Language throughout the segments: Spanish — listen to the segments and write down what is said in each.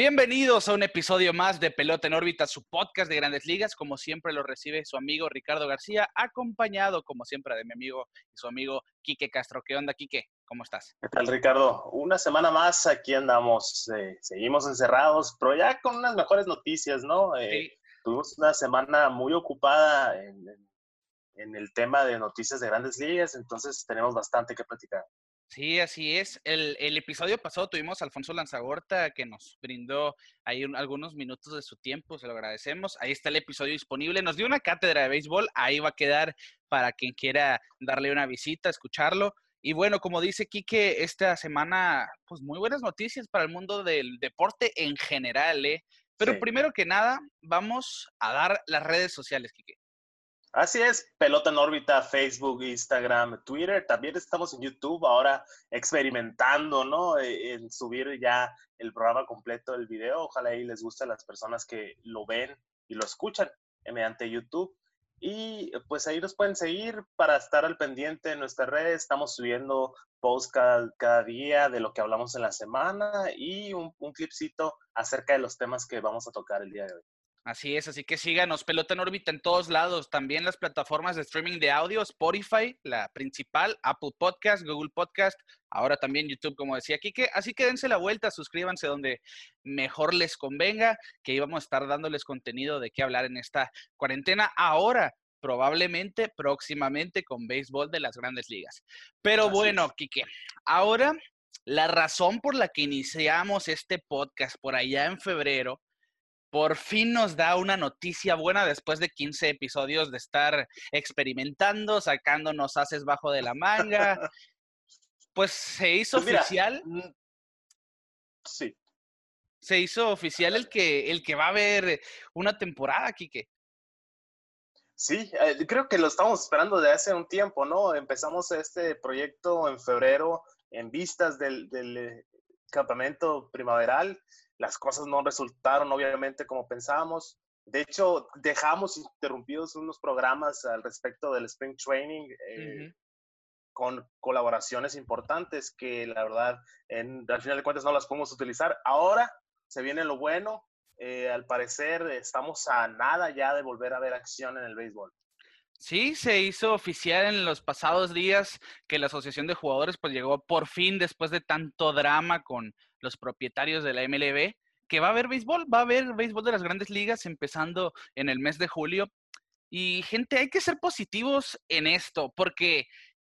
Bienvenidos a un episodio más de Pelota en órbita, su podcast de grandes ligas. Como siempre lo recibe su amigo Ricardo García, acompañado como siempre de mi amigo y su amigo Quique Castro. ¿Qué onda, Quique? ¿Cómo estás? ¿Qué tal, Ricardo? Una semana más, aquí andamos. Eh, seguimos encerrados, pero ya con unas mejores noticias, ¿no? Eh, tuvimos una semana muy ocupada en, en el tema de noticias de grandes ligas, entonces tenemos bastante que platicar. Sí, así es. El, episodio pasado tuvimos a Alfonso Lanzagorta que nos brindó ahí algunos minutos de su tiempo, se lo agradecemos. Ahí está el episodio disponible. Nos dio una cátedra de béisbol, ahí va a quedar para quien quiera darle una visita, escucharlo. Y bueno, como dice Quique, esta semana, pues muy buenas noticias para el mundo del deporte en general, ¿eh? Pero primero que nada, vamos a dar las redes sociales, Quique. Así es, Pelota en órbita, Facebook, Instagram, Twitter. También estamos en YouTube ahora experimentando, ¿no? E, en subir ya el programa completo del video. Ojalá ahí les guste a las personas que lo ven y lo escuchan mediante YouTube. Y pues ahí nos pueden seguir para estar al pendiente en nuestras redes. Estamos subiendo posts cada, día de lo que hablamos en la semana y un, un clipcito acerca de los temas que vamos a tocar el día de hoy. Así es, así que síganos, Pelota en órbita en todos lados, también las plataformas de streaming de audio, Spotify, la principal, Apple Podcast, Google Podcast, ahora también YouTube, como decía Kike. Así que dense la vuelta, suscríbanse donde mejor les convenga, que íbamos a estar dándoles contenido de qué hablar en esta cuarentena. Ahora, probablemente, próximamente, con béisbol de las grandes ligas. Pero bueno, Kike, ahora la razón por la que iniciamos este podcast por allá en febrero por fin nos da una noticia buena después de 15 episodios de estar experimentando, sacándonos haces bajo de la manga. Pues se hizo pues oficial. Mm, sí. Se hizo oficial el que, el que va a haber una temporada, Quique. Sí, eh, creo que lo estamos esperando de hace un tiempo, ¿no? Empezamos este proyecto en febrero en vistas del, del eh, campamento primaveral las cosas no resultaron obviamente como pensábamos. De hecho, dejamos interrumpidos unos programas al respecto del Spring Training eh, con colaboraciones importantes que la verdad, en, al final de cuentas, no las podemos utilizar. Ahora se viene lo bueno. Eh, al parecer, estamos a nada ya de volver a ver acción en el béisbol. Sí, se hizo oficial en los pasados días que la Asociación de Jugadores pues llegó por fin después de tanto drama con los propietarios de la MLB, que va a haber béisbol, va a haber béisbol de las grandes ligas empezando en el mes de julio. Y gente, hay que ser positivos en esto, porque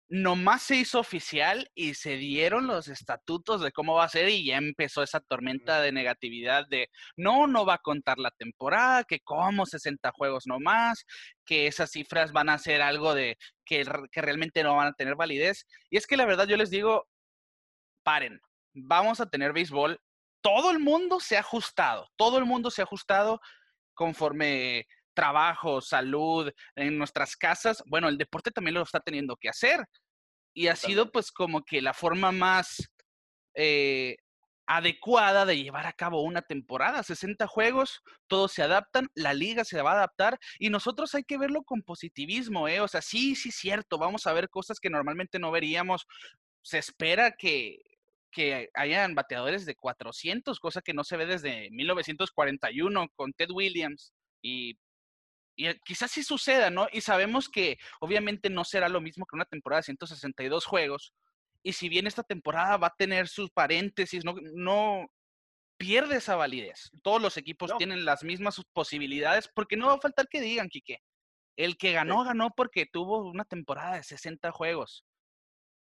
nomás se hizo oficial y se dieron los estatutos de cómo va a ser y ya empezó esa tormenta de negatividad de no, no va a contar la temporada, que como 60 juegos nomás, que esas cifras van a ser algo de que, que realmente no van a tener validez. Y es que la verdad yo les digo, paren, vamos a tener béisbol. Todo el mundo se ha ajustado, todo el mundo se ha ajustado conforme trabajo, salud, en nuestras casas, bueno, el deporte también lo está teniendo que hacer. Y ha sido pues como que la forma más eh, adecuada de llevar a cabo una temporada. 60 juegos, todos se adaptan, la liga se va a adaptar y nosotros hay que verlo con positivismo, ¿eh? O sea, sí, sí, cierto, vamos a ver cosas que normalmente no veríamos. Se espera que, que hayan bateadores de 400, cosa que no se ve desde 1941 con Ted Williams. Y y eh, quizás sí suceda, ¿no? Y sabemos que obviamente no será lo mismo que una temporada de 162 juegos. Y si bien esta temporada va a tener sus paréntesis, no, no pierde esa validez. Todos los equipos tienen las mismas posibilidades porque no va a faltar que digan, Quique. El que ganó, ganó porque tuvo una temporada de 60 juegos.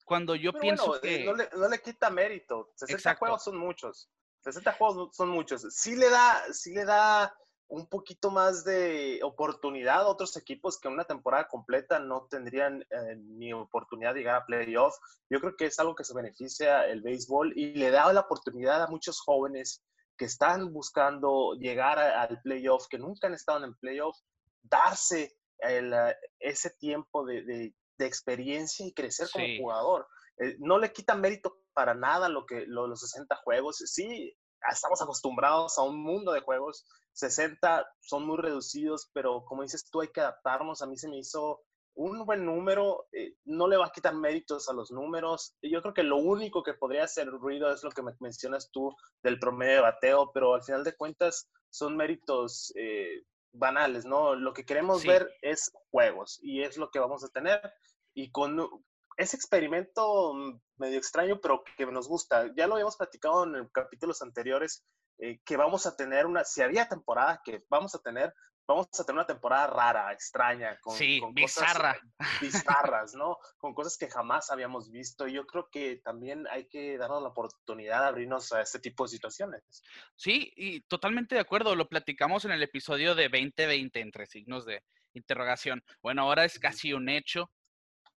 Cuando yo pienso eh, que... No le, no le, quita mérito. 60 juegos son muchos. 60 juegos son muchos. Sí le da, sí le da un poquito más de oportunidad a otros equipos que una temporada completa no tendrían eh, ni oportunidad de llegar a playoff. Yo creo que es algo que se beneficia el béisbol y le da la oportunidad a muchos jóvenes que están buscando llegar al playoff, que nunca han estado en el playoff, darse eh, ese tiempo de, experiencia y crecer como jugador. Eh, no le quita mérito para nada lo que los 60 juegos. Sí, estamos acostumbrados a un mundo de juegos. 60 son muy reducidos, pero como dices tú, hay que adaptarnos. A mí se me hizo un buen número, eh, no le va a quitar méritos a los números. Yo creo que lo único que podría hacer ruido es lo que me mencionas tú del promedio de bateo, pero al final de cuentas son méritos eh, banales, ¿no? Lo que queremos ver es juegos y es lo que vamos a tener. Y con ese experimento medio extraño, pero que nos gusta, ya lo habíamos platicado en capítulos anteriores, eh, que vamos a tener una, si había temporada que vamos a tener, vamos a tener una temporada rara, extraña, con, sí, bizarra. bizarras, ¿no? Con cosas que jamás habíamos visto. Y yo creo que también hay que darnos la oportunidad de abrirnos a este tipo de situaciones. Sí, y totalmente de acuerdo. Lo platicamos en el episodio de 2020, entre signos de interrogación. Bueno, ahora es casi un hecho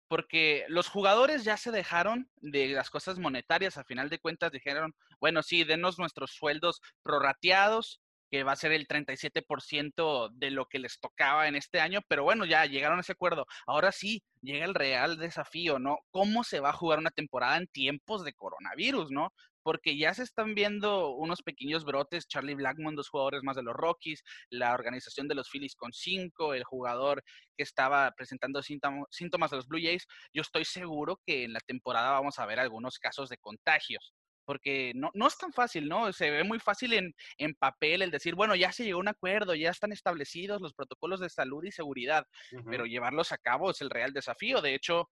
porque los jugadores ya se dejaron de las cosas monetarias, a final de cuentas dijeron, bueno, sí, denos nuestros sueldos prorrateados, que va a ser el 37% de lo que les tocaba en este año, pero bueno, ya llegaron a ese acuerdo. Ahora sí, llega el real desafío, ¿no? ¿Cómo se va a jugar una temporada en tiempos de coronavirus, ¿no? Porque ya se están viendo unos pequeños brotes, Charlie Blackmon, dos jugadores más de los Rockies, la organización de los Phillies con cinco, el jugador que estaba presentando síntomas de los Blue Jays. Yo estoy seguro que en la temporada vamos a ver algunos casos de contagios porque no, no es tan fácil, ¿no? Se ve muy fácil en, en, papel el decir, bueno, ya se llegó a un acuerdo, ya están establecidos los protocolos de salud y seguridad, pero llevarlos a cabo es el real desafío. De hecho,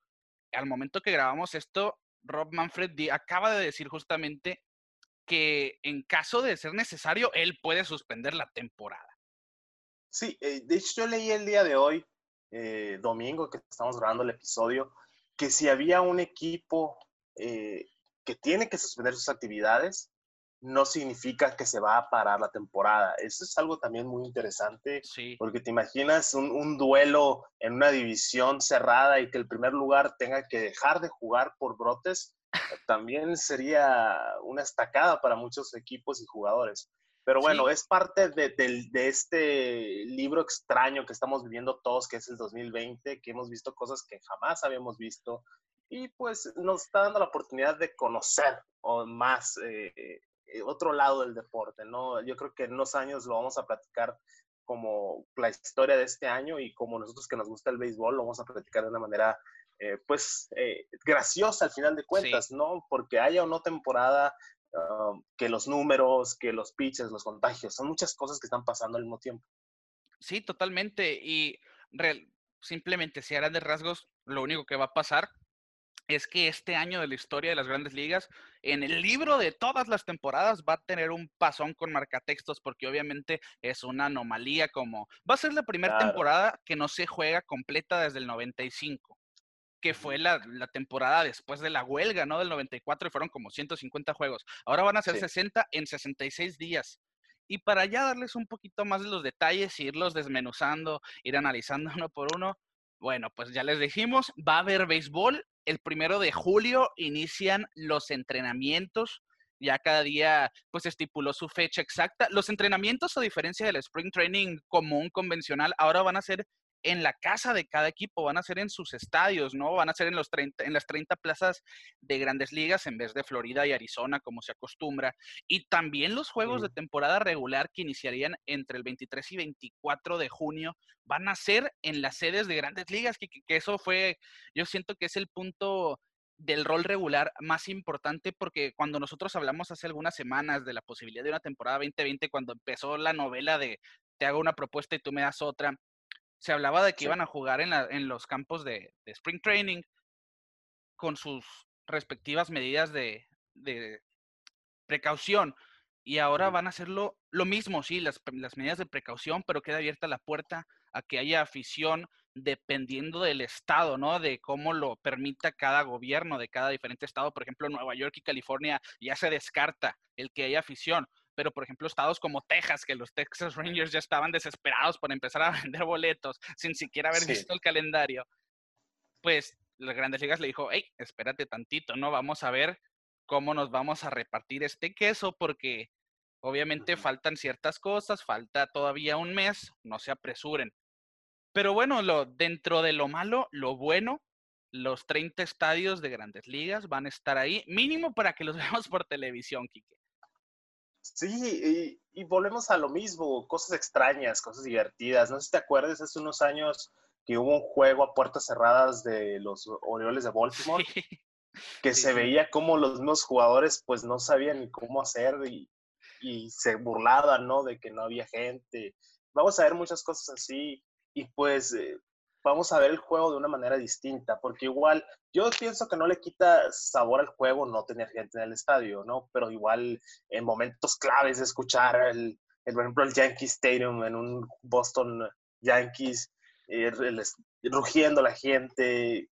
al momento que grabamos esto, Rob Manfred acaba de decir justamente que en caso de ser necesario, él puede suspender la temporada. Sí, eh, de hecho yo leí el día de hoy, eh, domingo, que estamos grabando el episodio, que si había un equipo eh, que tiene que suspender sus actividades, no significa que se va a parar la temporada. Eso es algo también muy interesante, porque te imaginas un, duelo en una división cerrada y que el primer lugar tenga que dejar de jugar por brotes, también sería una estacada para muchos equipos y jugadores. Pero bueno, es parte de, de, este libro extraño que estamos viviendo todos, que es el 2020, que hemos visto cosas que jamás habíamos visto, y pues nos está dando la oportunidad de conocer más eh, eh, otro lado del deporte, ¿no? Yo creo que en unos años lo vamos a platicar como la historia de este año y como nosotros que nos gusta el béisbol lo vamos a platicar de una manera eh, pues graciosa al final de cuentas, ¿no? Porque haya o no temporada, um, que los números, que los pitches, los contagios, son muchas cosas que están pasando al mismo tiempo. Sí, totalmente. Y simplemente si eran de rasgos, lo único que va a pasar es que este año de la historia de las grandes ligas, en el libro de todas las temporadas va a tener un pasón con marcatextos porque obviamente es una anomalía como va a ser la primera temporada que no se juega completa desde el 95 que fue la, temporada después de la huelga, ¿no? Del 94 y fueron como 150 juegos. Ahora van a ser 60 en 66 días. Y para ya darles un poquito más de los detalles, irlos desmenuzando, ir analizando uno por uno, bueno, pues ya les dijimos, va a haber béisbol el primero de julio inician los entrenamientos. Ya cada día, pues estipuló su fecha exacta. Los entrenamientos, a diferencia del spring training común, convencional, ahora van a ser en la casa de cada equipo, van a ser en sus estadios, ¿no? Van a ser en, los 30, en las 30 plazas de grandes ligas en vez de Florida y Arizona, como se acostumbra. Y también los juegos de temporada regular que iniciarían entre el 23 y 24 de junio van a ser en las sedes de grandes ligas, que, que eso fue, yo siento que es el punto del rol regular más importante porque cuando nosotros hablamos hace algunas semanas de la posibilidad de una temporada 2020, cuando empezó la novela de te hago una propuesta y tú me das otra, se hablaba de que iban a jugar en, en los campos de, Spring Training con sus respectivas medidas de, precaución. Y ahora van a hacerlo lo mismo, sí, las, las, medidas de precaución, pero queda abierta la puerta a que haya afición dependiendo del estado, ¿no? De cómo lo permita cada gobierno de cada diferente estado. Por ejemplo, Nueva York y California ya se descarta el que haya afición pero por ejemplo estados como Texas, que los Texas Rangers ya estaban desesperados por empezar a vender boletos sin siquiera haber visto el calendario, pues las grandes ligas le dijo, hey, espérate tantito, ¿no? Vamos a ver cómo nos vamos a repartir este queso porque obviamente faltan ciertas cosas, falta todavía un mes, no se apresuren. Pero bueno, lo, dentro de lo malo, lo bueno, los 30 estadios de grandes ligas van a estar ahí, mínimo para que los veamos por televisión, Kike. Sí, y, volvemos a lo mismo, cosas extrañas, cosas divertidas. No sé si te acuerdas, hace unos años que hubo un juego a puertas cerradas de los Orioles de Baltimore, que se veía como los mismos jugadores pues no sabían ni cómo hacer y, y se burlaban, ¿no? De que no había gente. Vamos a ver muchas cosas así y pues eh, vamos a ver el juego de una manera distinta, porque igual yo pienso que no le quita sabor al juego no tener gente en el estadio, ¿no? Pero igual en momentos claves de escuchar el, por ejemplo, el Yankee Stadium en un Boston Yankees, eh, rugiendo la gente,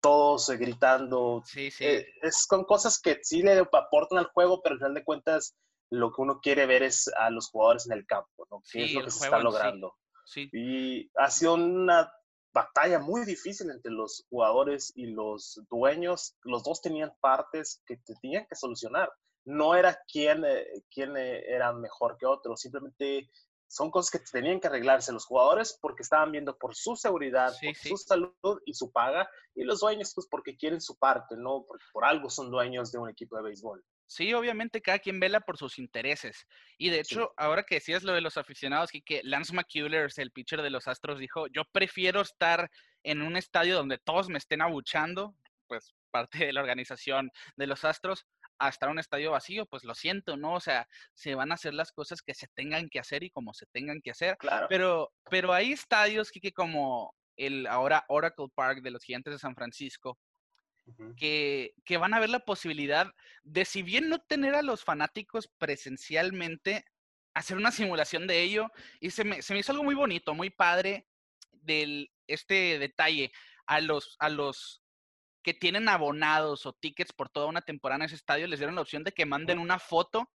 todos gritando. Sí, sí. Eh, es con cosas que sí le aportan al juego, pero al final de cuentas lo que uno quiere ver es a los jugadores en el campo, ¿no? ¿Qué es lo que se está logrando? Sí. Y ha sido una batalla muy difícil entre los jugadores y los dueños. Los dos tenían partes que tenían que solucionar. No era quién, eh, quién eh, era mejor que otro, simplemente son cosas que tenían que arreglarse los jugadores porque estaban viendo por su seguridad, por su salud y su paga, y los dueños pues porque quieren su parte, ¿no? Porque por algo son dueños de un equipo de béisbol. Sí, obviamente cada quien vela por sus intereses. Y de hecho, ahora que decías lo de los aficionados, que Lance McCullers, el pitcher de los Astros, dijo, yo prefiero estar en un estadio donde todos me estén abuchando, pues parte de la organización de los Astros, a estar en un estadio vacío, pues lo siento, ¿no? O sea, se van a hacer las cosas que se tengan que hacer y como se tengan que hacer. Claro. Pero, pero hay estadios, que como el ahora Oracle Park de los Gigantes de San Francisco, que, van a ver la posibilidad de, si bien no tener a los fanáticos presencialmente, hacer una simulación de ello. Y se me, se me hizo algo muy bonito, muy padre del este detalle. A los, a los que tienen abonados o tickets por toda una temporada en ese estadio, les dieron la opción de que manden una foto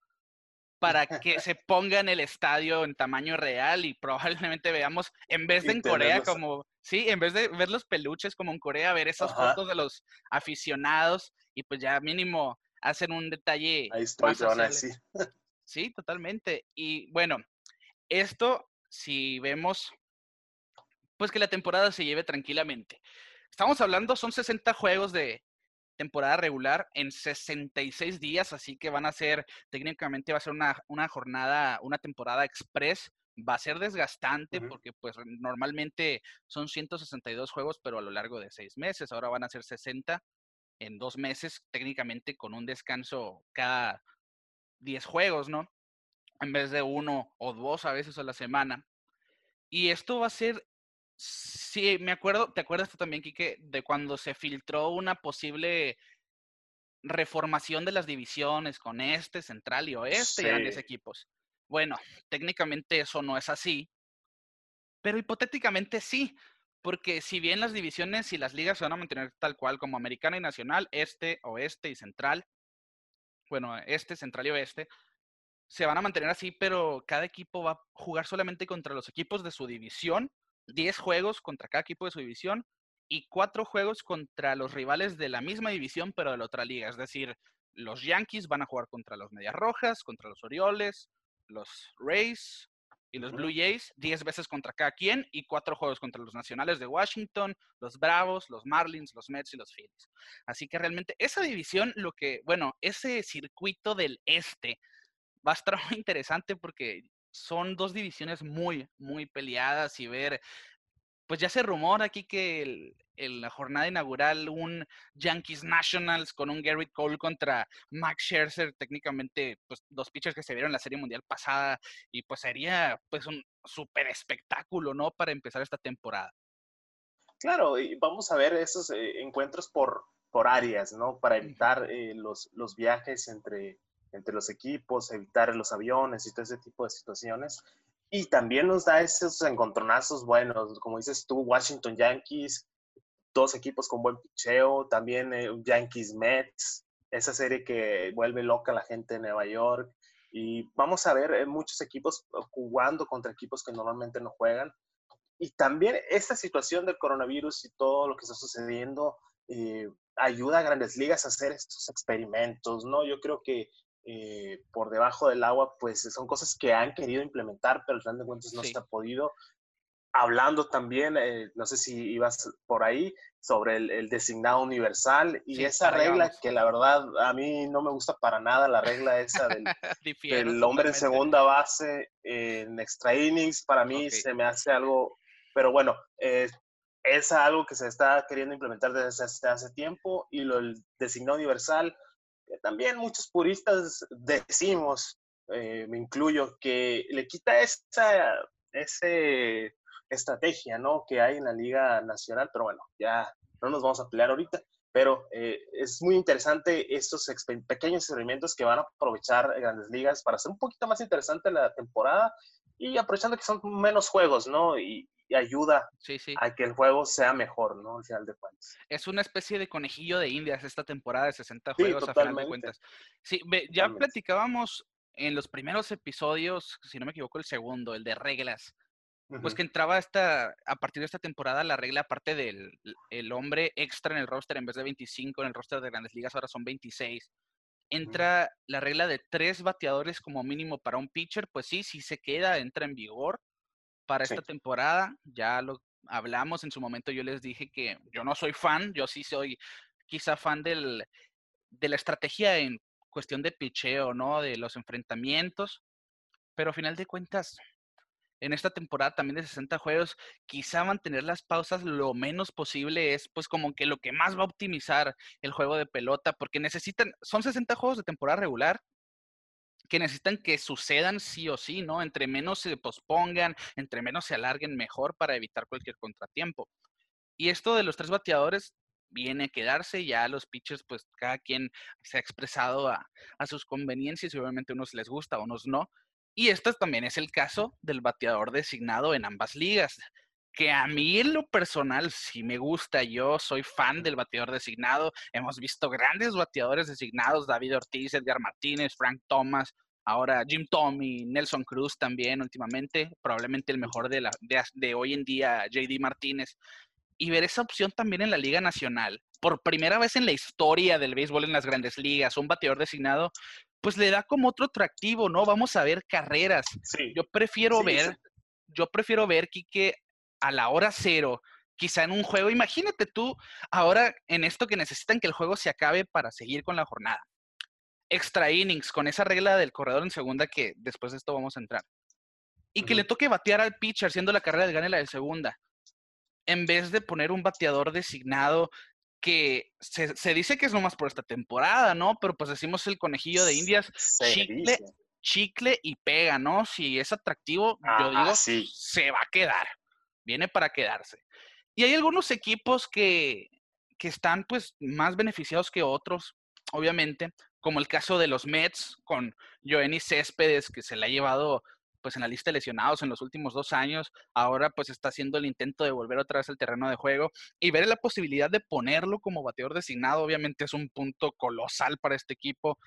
para que se ponga en el estadio en tamaño real y probablemente veamos, en vez de en Corea, como, sí, en vez de ver los peluches como en Corea, ver esas fotos de los aficionados y pues ya mínimo hacen un detalle. Ahí estoy, sí. Sí, totalmente. Y bueno, esto, si vemos, pues que la temporada se lleve tranquilamente. Estamos hablando, son 60 juegos de, temporada regular en 66 días, así que van a ser, técnicamente va a ser una, una jornada, una temporada express. Va a ser desgastante porque pues normalmente son 162 juegos, pero a lo largo de seis meses. Ahora van a ser 60 en dos meses, técnicamente con un descanso cada 10 juegos, ¿no? En vez de uno o dos a veces a la semana. Y esto va a ser Sí, me acuerdo, ¿te acuerdas tú también, Quique, de cuando se filtró una posible reformación de las divisiones con este, central y oeste y grandes equipos? Bueno, técnicamente eso no es así, pero hipotéticamente sí, porque si bien las divisiones y las ligas se van a mantener tal cual como americana y nacional, este, oeste y central, bueno, este, central y oeste, se van a mantener así, pero cada equipo va a jugar solamente contra los equipos de su división 10 juegos contra cada equipo de su división y 4 juegos contra los rivales de la misma división, pero de la otra liga. Es decir, los Yankees van a jugar contra los Medias Rojas, contra los Orioles, los Rays y los Blue Jays, 10 veces contra cada quien y 4 juegos contra los Nacionales de Washington, los Bravos, los Marlins, los Mets y los Phillies. Así que realmente esa división, lo que, bueno, ese circuito del este va a estar muy interesante porque son dos divisiones muy, muy peleadas y ver, pues ya se rumora aquí que en la jornada inaugural un Yankees Nationals con un Gary Cole contra Max Scherzer, técnicamente pues dos pitchers que se vieron en la Serie Mundial pasada y pues sería pues un súper espectáculo, ¿no? Para empezar esta temporada. Claro, y vamos a ver esos eh, encuentros por, por áreas, ¿no? Para evitar eh, los, los viajes entre, entre los equipos, evitar los aviones y todo ese tipo de situaciones. Y también nos da esos encontronazos buenos, como dices tú, Washington Yankees, dos equipos con buen picheo, también eh, Yankees Mets, esa serie que vuelve loca a la gente de Nueva York. Y vamos a ver eh, muchos equipos jugando contra equipos que normalmente no juegan. Y también esta situación del coronavirus y todo lo que está sucediendo eh, ayuda a grandes ligas a hacer estos experimentos, ¿no? Yo creo que eh, por debajo del agua, pues son cosas que han querido implementar, pero al final de cuentas no se ha podido. hablando también, eh, no sé si ibas por ahí, sobre el, designado universal y esa regla que la verdad a mí no me gusta para nada, la regla esa del, hombre en segunda base en extra innings, para mí se me hace algo, pero bueno, eh, es algo que se está queriendo implementar desde hace, tiempo y lo el designado universal, también muchos puristas decimos, eh, me incluyo, que le quita esa, estrategia, ¿no? Que hay en la Liga Nacional, pero bueno, ya no nos vamos a pelear ahorita, pero eh, es muy interesante estos pequeños experimentos que van a aprovechar Grandes Ligas para hacer un poquito más interesante la temporada y aprovechando que son menos juegos, ¿no? Y, ayuda a que el juego sea mejor, ¿no? Al final de cuentas. Es una especie de conejillo de indias esta temporada de 60 juegos, a final de cuentas. Sí, ya platicábamos en los primeros episodios, si no me equivoco, el segundo, el de reglas, pues que entraba esta, a partir de esta temporada la regla, aparte del el hombre extra en el roster, en vez de 25 en el roster de grandes ligas, ahora son 26. Entra la regla de tres bateadores como mínimo para un pitcher, pues sí, sí se queda, entra en vigor para esta temporada. Ya lo hablamos en su momento, yo les dije que yo no soy fan, yo sí soy quizá fan del, de la estrategia en cuestión de picheo, ¿no? De los enfrentamientos. Pero a final de cuentas, en esta temporada también de 60 juegos, quizá mantener las pausas lo menos posible es pues como que lo que más va a optimizar el juego de pelota, porque necesitan, son 60 juegos de temporada regular que necesitan que sucedan sí o sí, ¿no? Entre menos se pospongan, entre menos se alarguen, mejor para evitar cualquier contratiempo. Y esto de los tres bateadores viene a quedarse, ya los pitchers, pues cada quien se ha expresado a, a sus conveniencias y obviamente unos les gusta, unos no, y este también es el caso del bateador designado en ambas ligas, que a mí en lo personal sí me gusta, yo soy fan del bateador designado, hemos visto grandes bateadores designados, David Ortiz, Edgar Martínez, Frank Thomas, ahora Jim Tommy, Nelson Cruz también últimamente, probablemente el mejor de, la, de hoy en día, JD Martínez, y ver esa opción también en la Liga Nacional, por primera vez en la historia del béisbol en las grandes ligas, un bateador designado, pues le da como otro atractivo, ¿no? Vamos a ver carreras. Yo prefiero ver, yo prefiero ver, Quique, a la hora cero, quizá en un juego. Imagínate tú ahora en esto que necesitan que el juego se acabe para seguir con la jornada. Extra innings, con esa regla del corredor en segunda que después de esto vamos a entrar. Y que le toque batear al pitcher siendo la carrera de gane la de segunda. En vez de poner un bateador designado que se, dice que es nomás por esta temporada, ¿no? Pero pues decimos el conejillo de Indias, chicle, chicle, y pega, ¿no? Si es atractivo, yo digo, se va a quedar, viene para quedarse. Y hay algunos equipos que, que están pues más beneficiados que otros, obviamente, como el caso de los Mets con Joenny Céspedes, que se le ha llevado pues en la lista de lesionados en los últimos dos años, ahora pues está haciendo el intento de volver otra vez al terreno de juego y ver la posibilidad de ponerlo como bateador designado, obviamente es un punto colosal para este equipo,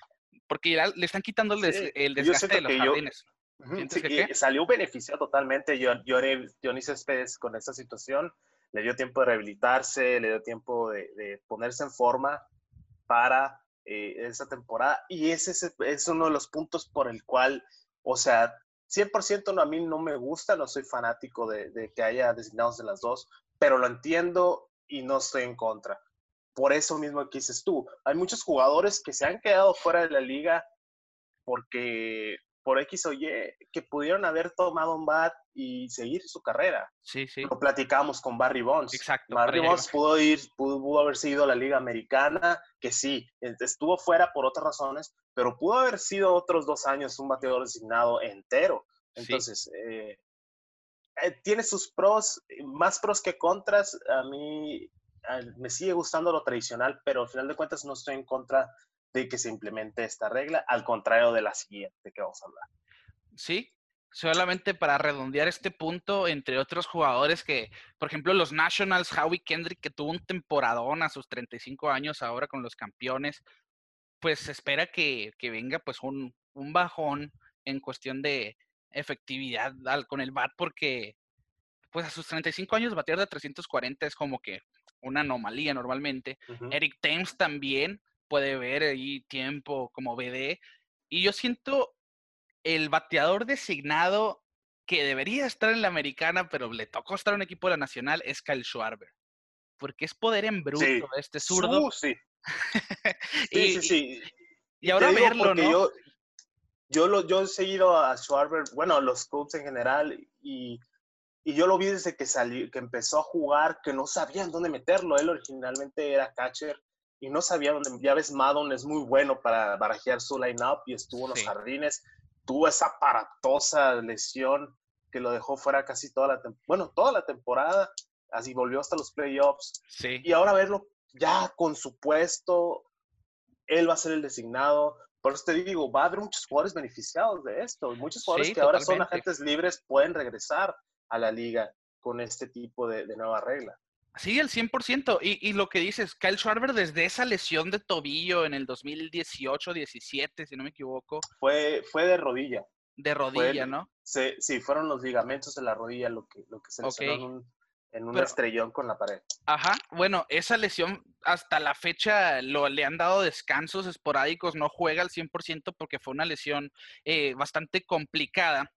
porque le están quitando el, desgaste de los jardines. salió beneficiado totalmente Johnny Céspedes con esta situación, le dio tiempo de rehabilitarse, le dio tiempo de, ponerse en forma para eh, esa temporada y ese es, es uno de los puntos por el cual, o sea, 100% no, a mí no me gusta, no soy fanático de, que haya designados de las dos, pero lo entiendo y no estoy en contra. Por eso mismo que dices tú, hay muchos jugadores que se han quedado fuera de la liga porque por X o Y que pudieron haber tomado un bat y seguir su carrera. Sí, sí. Lo platicamos con Barry Bonds. Exacto. Barry Bonds pudo ir, pudo, haber sido a la Liga Americana, que sí, estuvo fuera por otras razones, pero pudo haber sido otros dos años un bateador designado entero. Entonces, eh, eh, tiene sus pros, más pros que contras. A mí me sigue gustando lo tradicional, pero al final de cuentas no estoy en contra de que se implemente esta regla, al contrario de la siguiente que vamos a hablar. Sí, solamente para redondear este punto, entre otros jugadores que, por ejemplo, los Nationals, Howie Kendrick, que tuvo un temporadón a sus 35 años ahora con los campeones, pues se espera que, venga pues un, un, bajón en cuestión de efectividad con el BAT, porque pues a sus 35 años batear de 340 es como que una anomalía normalmente. Eric Thames también puede ver ahí tiempo como BD. Y yo siento el bateador designado que debería estar en la americana, pero le tocó estar en un equipo de la nacional, es Kyle Schwarber. Porque es poder en bruto Sí. este zurdo. Sí. y, Sí, sí, sí. y ahora verlo, ¿no? Yo, yo, lo, yo he seguido a Schwarber, bueno, a los Cubs en general, y, y yo lo vi desde que salió, que empezó a jugar, que no sabían dónde meterlo. Él originalmente era catcher y no sabía dónde. Ya ves, Madden es muy bueno para barajear su line-up y estuvo en los Sí. jardines. Tuvo esa aparatosa lesión que lo dejó fuera casi toda la temporada. Bueno, toda la temporada. Así volvió hasta los playoffs. Sí. Y ahora verlo ya con su puesto, él va a ser el designado. Por eso te digo, va a haber muchos jugadores beneficiados de esto. y Muchos jugadores Sí, que ahora son agentes libres pueden regresar a la liga con este tipo de, de nueva regla. Sí, el 100%. Y, y lo que dices, Kyle Schwarber desde esa lesión de tobillo en el 2018-17, si no me equivoco, Fue, fue de rodilla. de rodilla, ¿no? Se, sí, fueron los ligamentos de la rodilla lo que, lo que se lesionó en un, en un Pero- estrellón con la pared. Ajá, bueno, esa lesión hasta la fecha lo, le han dado descansos esporádicos, no juega al 100% porque fue una lesión eh, bastante complicada.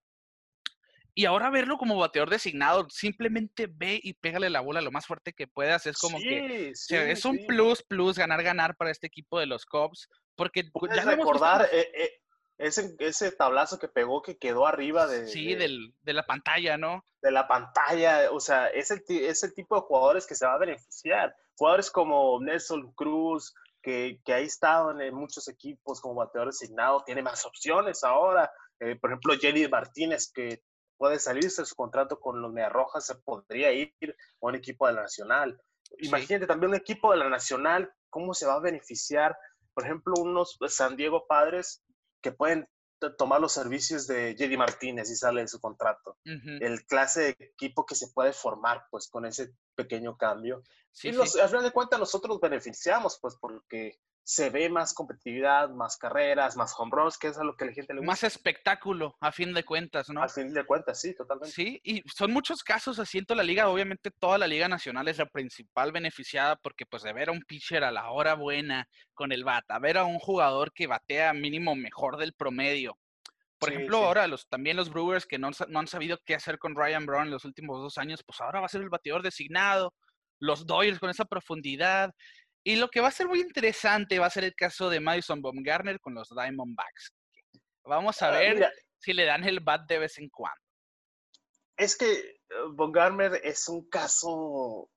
Y ahora verlo como bateador designado, simplemente ve y pégale la bola lo más fuerte que puedas. Es como que Sí, o sea, sí, es un sí. plus, plus, ganar, ganar para este equipo de los Cubs. Porque Puedes ya lo hemos visto recordar eh, eh, ese, ese tablazo que pegó que quedó arriba de, sí, de- del, de la pantalla, ¿no? de la pantalla, o sea, es el, es el tipo de jugadores que se va a beneficiar. Jugadores como Nelson Cruz, que, que ha estado en, en muchos equipos como bateador designado, tiene más opciones ahora. Eh, por ejemplo, Jenny Martínez, que puede salirse de su contrato con los Rojas, se podría ir a un equipo de la Nacional. Sí. Imagínate también un equipo de la Nacional, cómo se va a beneficiar, por ejemplo, unos San Diego Padres que pueden tomar los servicios de Jenny Martínez y sale de su contrato el clase de equipo que se puede formar pues con ese pequeño cambio. sí, y sí. nos- al final de cuentas nosotros beneficiamos pues porque se ve más competitividad, más carreras, más home runs, que es a lo que a la gente le Más gusta. espectáculo, a fin de cuentas, ¿no? Al fin de cuentas, sí, totalmente. Sí, y son muchos casos así en toda la liga. Obviamente toda la liga nacional es la principal beneficiada porque pues de ver a un pitcher a la hora buena con el bat, a ver a un jugador que batea mínimo mejor del promedio. Por Sí, ejemplo, sí. ahora los, también los Brewers que no, han sa- no han sabido qué hacer con Ryan Brown en los últimos dos años, pues ahora va a ser el bateador designado. Los Dodgers con esa profundidad. Y lo que va a ser muy interesante va a ser el caso de Madison Baumgartner con los Diamondbacks. Vamos a Ah, ver mira, si le dan el bat de vez en cuando. es que eh, Garmer es un caso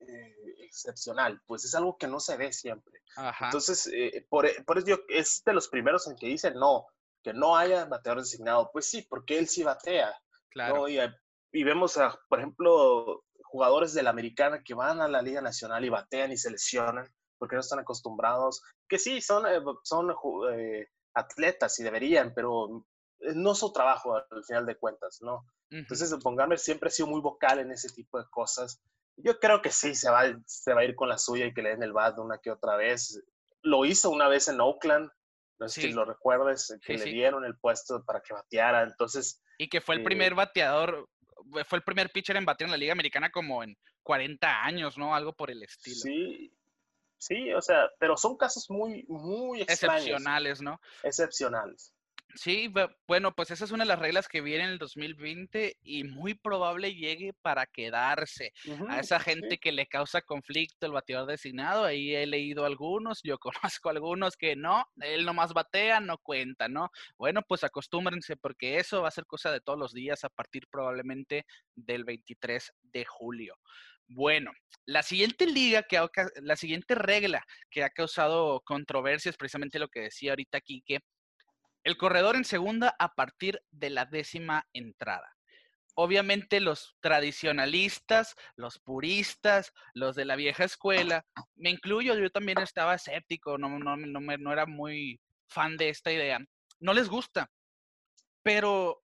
eh, excepcional, pues es algo que no se ve siempre. Ajá. Entonces, eh, por, por eso yo, es de los primeros en que dicen no, que no haya bateador designado. Pues sí, porque él sí batea. claro. ¿no? Y, eh, y vemos, a, por ejemplo, jugadores de la americana que van a la Liga Nacional y batean y se lesionan porque no están acostumbrados, que sí, son, eh, son eh, atletas y deberían, pero no es su trabajo al final de cuentas, ¿no? Entonces, Von Garmer siempre ha sido muy vocal en ese tipo de cosas. Yo creo que sí, se va, se va a ir con la suya y que le den el bat una que otra vez. Lo hizo una vez en Oakland, no sé Sí. si lo recuerdes, que Sí, le sí. dieron el puesto para que bateara. Entonces, Y que fue el eh, primer bateador, fue el primer pitcher en batear en la Liga Americana como en 40 años, ¿no? Algo por el estilo. Sí, sí, o sea, pero son casos muy, muy extraños, Excepcionales, ¿no? excepcionales. Sí, bu- bueno, pues esa es una de las reglas que viene en el 2020 y muy probable llegue para quedarse. A esa gente sí. que le causa conflicto el bateador designado, ahí he leído algunos, yo conozco algunos que no, él nomás batea, no cuenta, ¿no? Bueno, pues acostúmbrense porque eso va a ser cosa de todos los días a partir probablemente del 23 de julio. Bueno, la siguiente liga que ha la siguiente regla que ha causado controversias, precisamente lo que decía ahorita Quique, el corredor en segunda a partir de la décima entrada. Obviamente los tradicionalistas, los puristas, los de la vieja escuela, me incluyo, yo también estaba escéptico, no, no, no era muy fan de esta idea. No les gusta, pero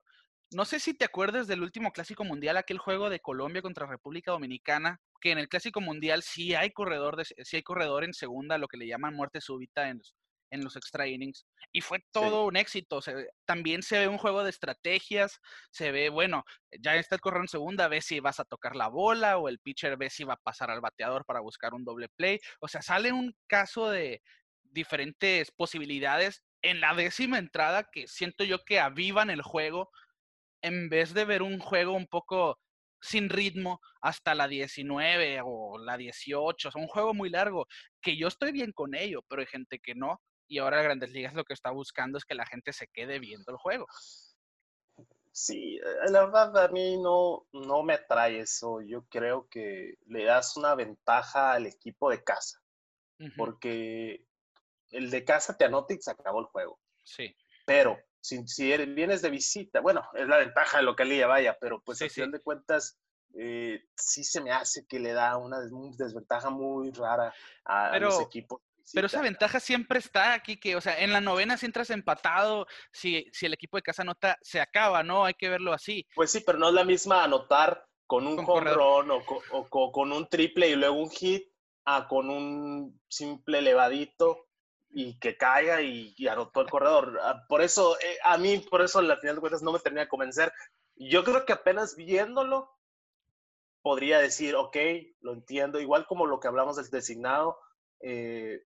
no sé si te acuerdas del último Clásico Mundial, aquel juego de Colombia contra República Dominicana, que en el Clásico Mundial sí hay corredor, de, sí hay corredor en segunda, lo que le llaman muerte súbita en los, en los extra innings. Y fue todo un éxito. se también se ve un juego de estrategias, se ve, bueno, ya está el corredor en segunda, ve si vas a tocar la bola o el pitcher ve si va a pasar al bateador para buscar un doble play. O sea, sale un caso de diferentes posibilidades en la décima entrada que siento yo que avivan el juego en vez de ver un juego un poco sin ritmo hasta la 19 o la 18, o sea, un juego muy largo, que yo estoy bien con ello, pero hay gente que no, y ahora Grandes Ligas lo que está buscando es que la gente se quede viendo el juego. Sí, eh, la verdad a mí no, no me atrae eso. Yo creo que le das una ventaja al equipo de casa, porque el de casa te anota y se acabó el juego. Sí. Pero si, si vienes de visita, bueno, es la ventaja de localía, vaya, pero pues al final de cuentas eh, sí se me hace que le da una, desventaja muy rara a los equipos pero esa ventaja siempre está aquí, que, o sea, en la novena si entras empatado, si, si el equipo de casa anota, se acaba, ¿no? Hay que verlo así. Pues sí, pero no es la misma anotar con un home run o, con un triple y luego un hit a con un simple elevadito y que caiga y, anotó el corredor. Ah, por eso, eh, a mí, por eso, al final de cuentas, no me termina de convencer. Yo creo que apenas viéndolo, podría decir, ok, lo entiendo, igual como lo que hablamos del designado, eh,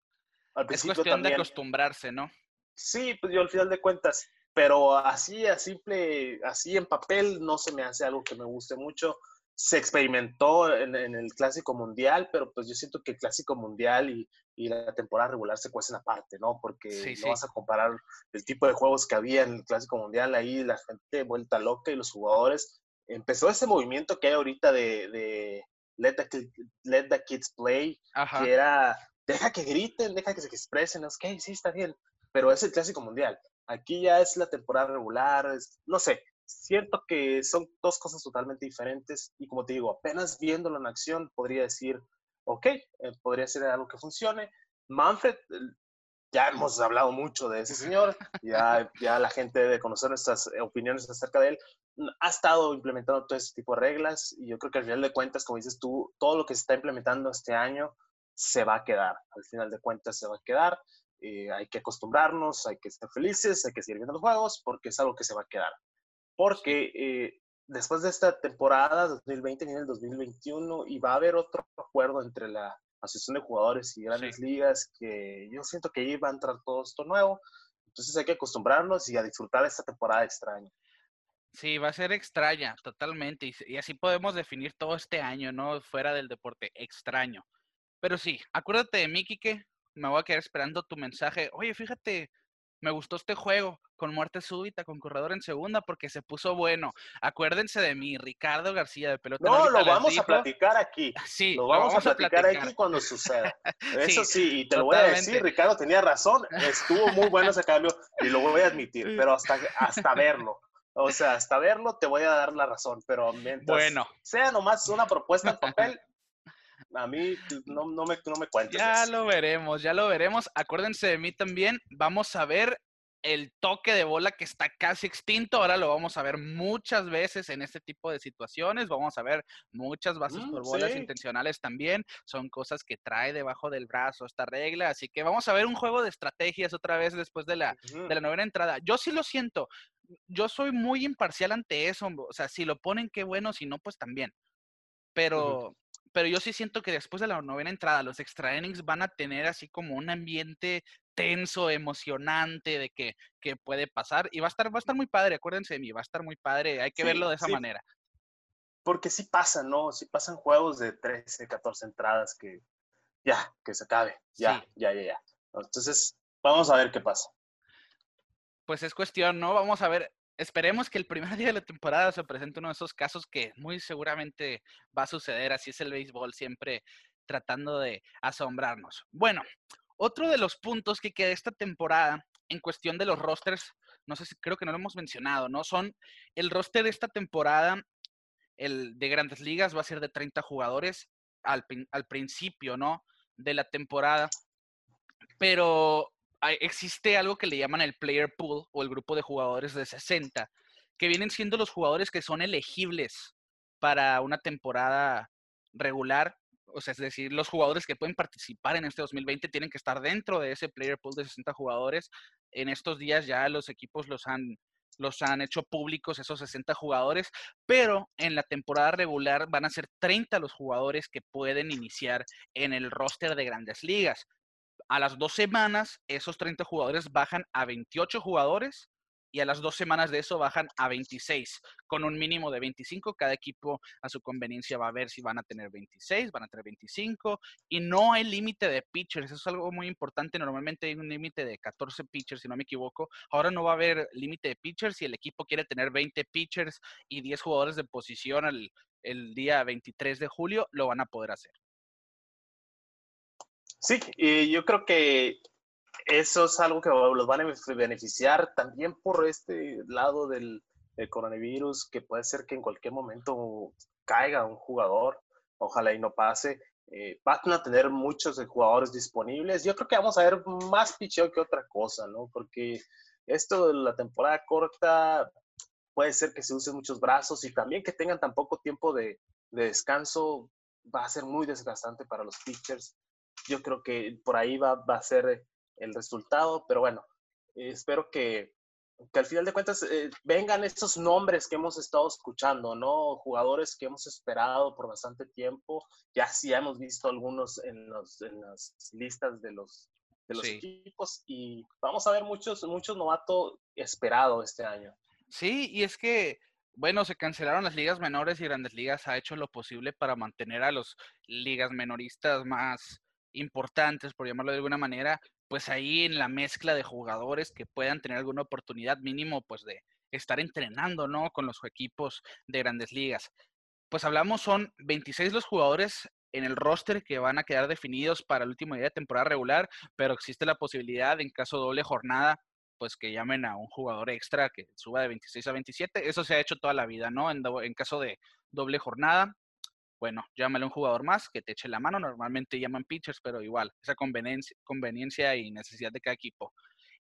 es cuestión de acostumbrarse, ¿no? Sí, pues yo al final de cuentas, pero así a simple, así en papel no se me hace algo que me guste mucho. Se experimentó en, el Clásico Mundial, pero pues yo siento que el Clásico Mundial y, la temporada regular se cuecen aparte, ¿no? Porque no vas a comparar el tipo de juegos que había en el Clásico Mundial, ahí la gente vuelta loca y los jugadores. Empezó ese movimiento que hay ahorita de, Let, the, Let the Kids Play, que era deja que griten, deja que se expresen, ok, sí, está bien, pero es el clásico mundial. Aquí ya es la temporada regular, no sé, cierto que son dos cosas totalmente diferentes y como te digo, apenas viéndolo en acción podría decir, ok, eh, podría ser algo que funcione. Manfred, ya hemos hablado mucho de ese señor, ya, ya la gente debe conocer nuestras opiniones acerca de él. Ha estado implementando todo ese tipo de reglas y yo creo que al final de cuentas, como dices tú, todo lo que se está implementando este año se va a quedar. Al final de cuentas se va a quedar. Eh, hay que acostumbrarnos, hay que estar felices, hay que seguir viendo los juegos porque es algo que se va a quedar. Porque eh, después de esta temporada 2020 viene el 2021 y va a haber otro acuerdo entre la Asociación de Jugadores y Grandes Ligas que yo siento que ahí va a entrar todo esto nuevo. Entonces hay que acostumbrarnos y a disfrutar esta temporada extraña. Sí, va a ser extraña, totalmente. Y, y así podemos definir todo este año, ¿no? Fuera del deporte, extraño. Pero sí, acuérdate de mí, Kike. Me voy a quedar esperando tu mensaje. Oye, fíjate, me gustó este juego con muerte súbita, con corredor en segunda, porque se puso bueno. Acuérdense de mí, Ricardo García de Pelota. No, lo vamos a platicar aquí. Sí, lo vamos, a, platicar aquí cuando suceda. Eso sí, y te lo voy a decir, Ricardo tenía razón. Estuvo muy bueno ese cambio y lo voy a admitir, pero hasta, hasta verlo. O sea, hasta verlo te voy a dar la razón, pero mientras bueno. sea nomás una propuesta en papel, a mí pues, no, no, me, no me cuentes. Ya lo veremos, ya lo veremos. Acuérdense de mí también. Vamos a ver el toque de bola que está casi extinto. Ahora lo vamos a ver muchas veces en este tipo de situaciones. Vamos a ver muchas bases mm, por bolas intencionales también. Son cosas que trae debajo del brazo esta regla. Así que vamos a ver un juego de estrategias otra vez después de la, de la novena entrada. Yo sí lo siento. Yo soy muy imparcial ante eso. O sea, si lo ponen, qué bueno. Si no, pues también. Pero, pero yo sí siento que después de la novena entrada, los extra innings van a tener así como un ambiente tenso, emocionante de que, que puede pasar. Y va a estar, va a estar muy padre, acuérdense de mí, va a estar muy padre, hay que verlo de esa manera. Porque sí pasa, ¿no? Sí pasan juegos de 13, 14 entradas que ya, que se acabe, ya, ya, ya, ya. Entonces, vamos a ver qué pasa. Pues es cuestión, ¿no? Vamos a ver, esperemos que el primer día de la temporada se presente uno de esos casos que muy seguramente va a suceder. Así es el béisbol, siempre tratando de asombrarnos. Bueno, otro de los puntos que queda esta temporada en cuestión de los rosters, no sé si creo que no lo hemos mencionado, ¿no? Son el roster de esta temporada, el de grandes ligas va a ser de 30 jugadores al, al principio, ¿no? De la temporada. Pero existe algo que le llaman el player pool o el grupo de jugadores de 60, que vienen siendo los jugadores que son elegibles para una temporada regular. O sea, es decir, los jugadores que pueden participar en este 2020 tienen que estar dentro de ese player pool de 60 jugadores. En estos días ya los equipos los han, los han hecho públicos esos 60 jugadores, pero en la temporada regular van a ser 30 los jugadores que pueden iniciar en el roster de grandes ligas a las dos semanas, esos 30 jugadores bajan a 28 jugadores y a las dos semanas de eso bajan a 26, con un mínimo de 25. Cada equipo a su conveniencia va a ver si van a tener 26, van a tener 25, y no hay límite de pitchers. Eso es algo muy importante. Normalmente hay un límite de 14 pitchers, si no me equivoco. Ahora no va a haber límite de pitchers. Si el equipo quiere tener 20 pitchers y 10 jugadores de posición el, el día 23 de julio, lo van a poder hacer. Sí, y yo creo que eso es algo que los van a beneficiar también por este lado del, coronavirus, que puede ser que en cualquier momento caiga un jugador, ojalá y no pase. Eh, van a tener muchos jugadores disponibles. Yo creo que vamos a ver más picheo que otra cosa, ¿no? Porque esto de la temporada corta puede ser que se usen muchos brazos y también que tengan tan poco tiempo de, de descanso va a ser muy desgastante para los pitchers. Yo creo que por ahí va, va a ser el resultado, pero bueno, espero que, que, al final de cuentas eh, vengan estos nombres que hemos estado escuchando, ¿no? Jugadores que hemos esperado por bastante tiempo, ya sí hemos visto algunos en, los, en las listas de los, de los equipos y vamos a ver muchos, muchos novatos esperados este año. Sí, y es que bueno, se cancelaron las ligas menores y Grandes Ligas ha hecho lo posible para mantener a los ligas menoristas más importantes, por llamarlo de alguna manera, pues ahí en la mezcla de jugadores que puedan tener alguna oportunidad mínimo, pues de estar entrenando, ¿no? Con los equipos de grandes ligas. Pues hablamos, son 26 los jugadores en el roster que van a quedar definidos para el último día de temporada regular, pero existe la posibilidad, en caso doble jornada, pues que llamen a un jugador extra que suba de 26 a 27. Eso se ha hecho toda la vida, ¿no? En, en caso de doble jornada, bueno, llámale a un jugador más que te eche la mano. Normalmente llaman pitchers, pero igual, esa conveniencia, conveniencia y necesidad de cada equipo.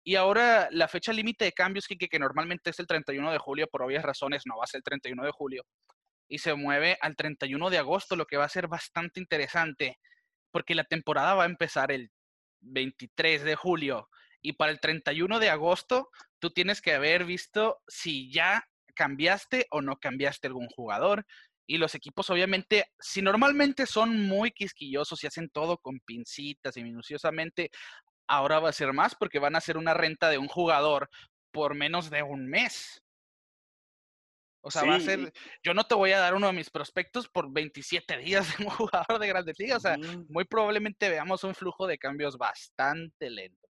Y ahora la fecha límite de cambios, que, que normalmente es el 31 de julio, por obvias razones no va a ser el 31 de julio, y se mueve al 31 de agosto, lo que va a ser bastante interesante, porque la temporada va a empezar el 23 de julio, y para el 31 de agosto tú tienes que haber visto si ya cambiaste o no cambiaste algún jugador, y los equipos, obviamente, si normalmente son muy quisquillosos y hacen todo con pincitas y minuciosamente, ahora va a ser más porque van a hacer una renta de un jugador por menos de un mes. O sea, va a ser, yo no te voy a dar uno de mis prospectos por 27 días de un jugador de grandes ligas. O sea, muy probablemente veamos un flujo de cambios bastante lento.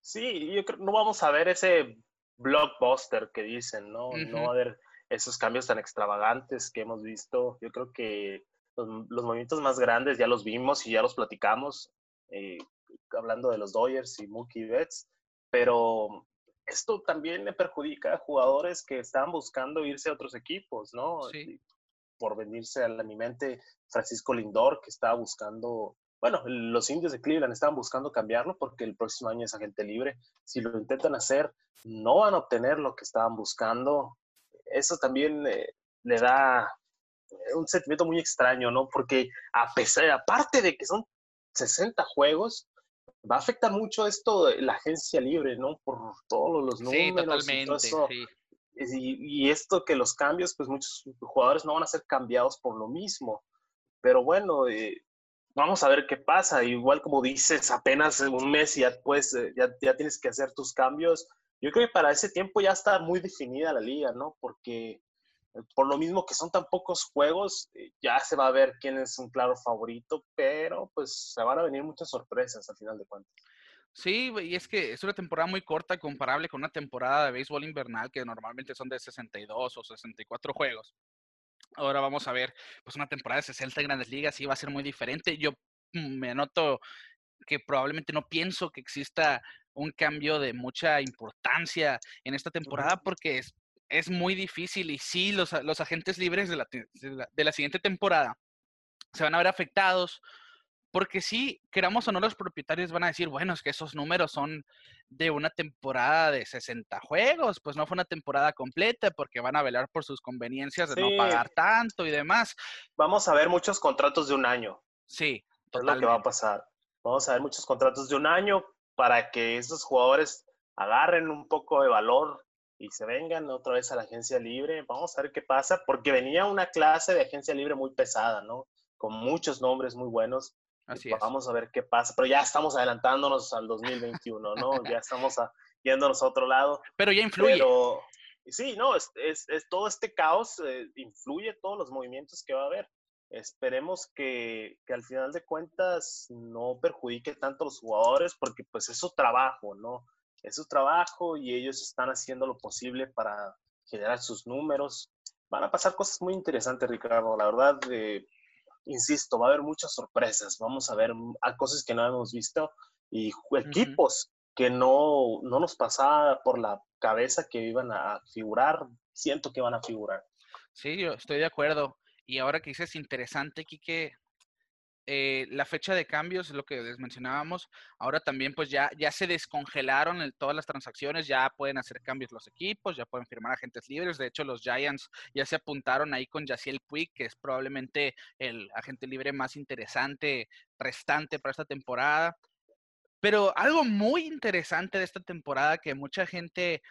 Sí, yo creo no vamos a ver ese blockbuster que dicen, ¿no? No va a haber esos cambios tan extravagantes que hemos visto. Yo creo que los, movimientos más grandes ya los vimos y ya los platicamos, eh, hablando de los Dodgers y Mookie Betts, pero esto también le perjudica a jugadores que están buscando irse a otros equipos, ¿no? Por venirse a mi mente Francisco Lindor, que estaba buscando, bueno, los indios de Cleveland estaban buscando cambiarlo porque el próximo año es agente libre. Si lo intentan hacer, no van a obtener lo que estaban buscando eso también eh, le da eh, un sentimiento muy extraño, ¿no? Porque a pesar, aparte de que son 60 juegos, va a afectar mucho esto de la agencia libre, ¿no? Por todos los números. Sí, totalmente, y, y, esto que los cambios, pues muchos jugadores no van a ser cambiados por lo mismo. Pero bueno, eh, vamos a ver qué pasa. Igual como dices, apenas un mes ya, pues, ya, ya tienes que hacer tus cambios yo creo que para ese tiempo ya está muy definida la liga, ¿no? Porque eh, por lo mismo que son tan pocos juegos, eh, ya se va a ver quién es un claro favorito, pero pues se van a venir muchas sorpresas al final de cuentas. Sí, y es que es una temporada muy corta comparable con una temporada de béisbol invernal que normalmente son de 62 o 64 juegos. Ahora vamos a ver, pues una temporada de 60 grandes ligas sí va a ser muy diferente. Yo mm, me anoto que probablemente no pienso que exista un cambio de mucha importancia en esta temporada porque es, es muy difícil y sí, los, los agentes libres de la, de la, siguiente temporada se van a ver afectados porque sí, queramos o no, los propietarios van a decir, bueno, es que esos números son de una temporada de 60 juegos, pues no fue una temporada completa porque van a velar por sus conveniencias de no pagar tanto y demás. Vamos a ver muchos contratos de un año. Sí, totalmente. Es lo que va a pasar. Vamos a ver muchos contratos de un año para que estos jugadores agarren un poco de valor y se vengan otra vez a la agencia libre. Vamos a ver qué pasa, porque venía una clase de agencia libre muy pesada, ¿no? Con muchos nombres muy buenos. Así Vamos a ver qué pasa, pero ya estamos adelantándonos al 2021, ¿no? ya estamos a, yéndonos a otro lado. Pero ya influye. Pero, sí, no, es, es, todo este caos eh, influye todos los movimientos que va a haber. Esperemos que, que, al final de cuentas no perjudique tanto a los jugadores porque pues es su trabajo, ¿no? Es su trabajo y ellos están haciendo lo posible para generar sus números. Van a pasar cosas muy interesantes, Ricardo. La verdad, eh, insisto, va a haber muchas sorpresas. Vamos a ver cosas que no hemos visto y equipos que no, no nos pasaba por la cabeza que iban a figurar. Siento que van a figurar. Sí, yo estoy de acuerdo. Y ahora que dices interesante, Quique, eh, la fecha de cambios, lo que les mencionábamos, ahora también pues ya, ya se descongelaron todas las transacciones, ya pueden hacer cambios los equipos, ya pueden firmar agentes libres, de hecho los Giants ya se apuntaron ahí con Yaciel Puig, que es probablemente el agente libre más interesante restante para esta temporada. Pero algo muy interesante de esta temporada que mucha gente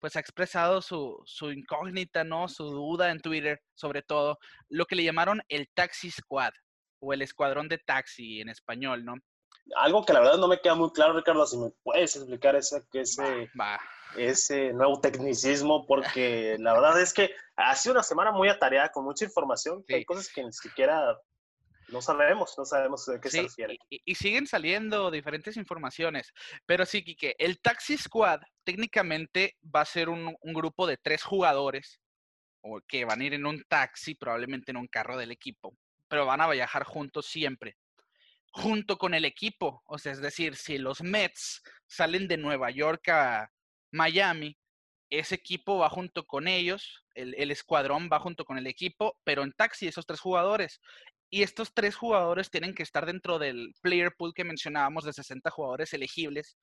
pues ha expresado su, su, incógnita, ¿no? Su duda en Twitter, sobre todo, lo que le llamaron el Taxi Squad o el Escuadrón de Taxi en español, ¿no? Algo que la verdad no me queda muy claro, Ricardo, si me puedes explicar ese, ese, ese nuevo tecnicismo, porque la verdad es que ha sido una semana muy atareada con mucha información, que hay cosas que ni siquiera no sabemos, no sabemos de qué se refiere. Y, siguen saliendo diferentes informaciones. Pero sí, Kike, el Taxi Squad técnicamente va a ser un, grupo de tres jugadores o que van a ir en un taxi, probablemente en un carro del equipo, pero van a viajar juntos siempre, junto con el equipo. O sea, es decir, si los Mets salen de Nueva York a Miami, ese equipo va junto con ellos, el, el, escuadrón va junto con el equipo, pero en taxi, esos tres jugadores. Y estos tres jugadores tienen que estar dentro del player pool que mencionábamos de 60 jugadores elegibles.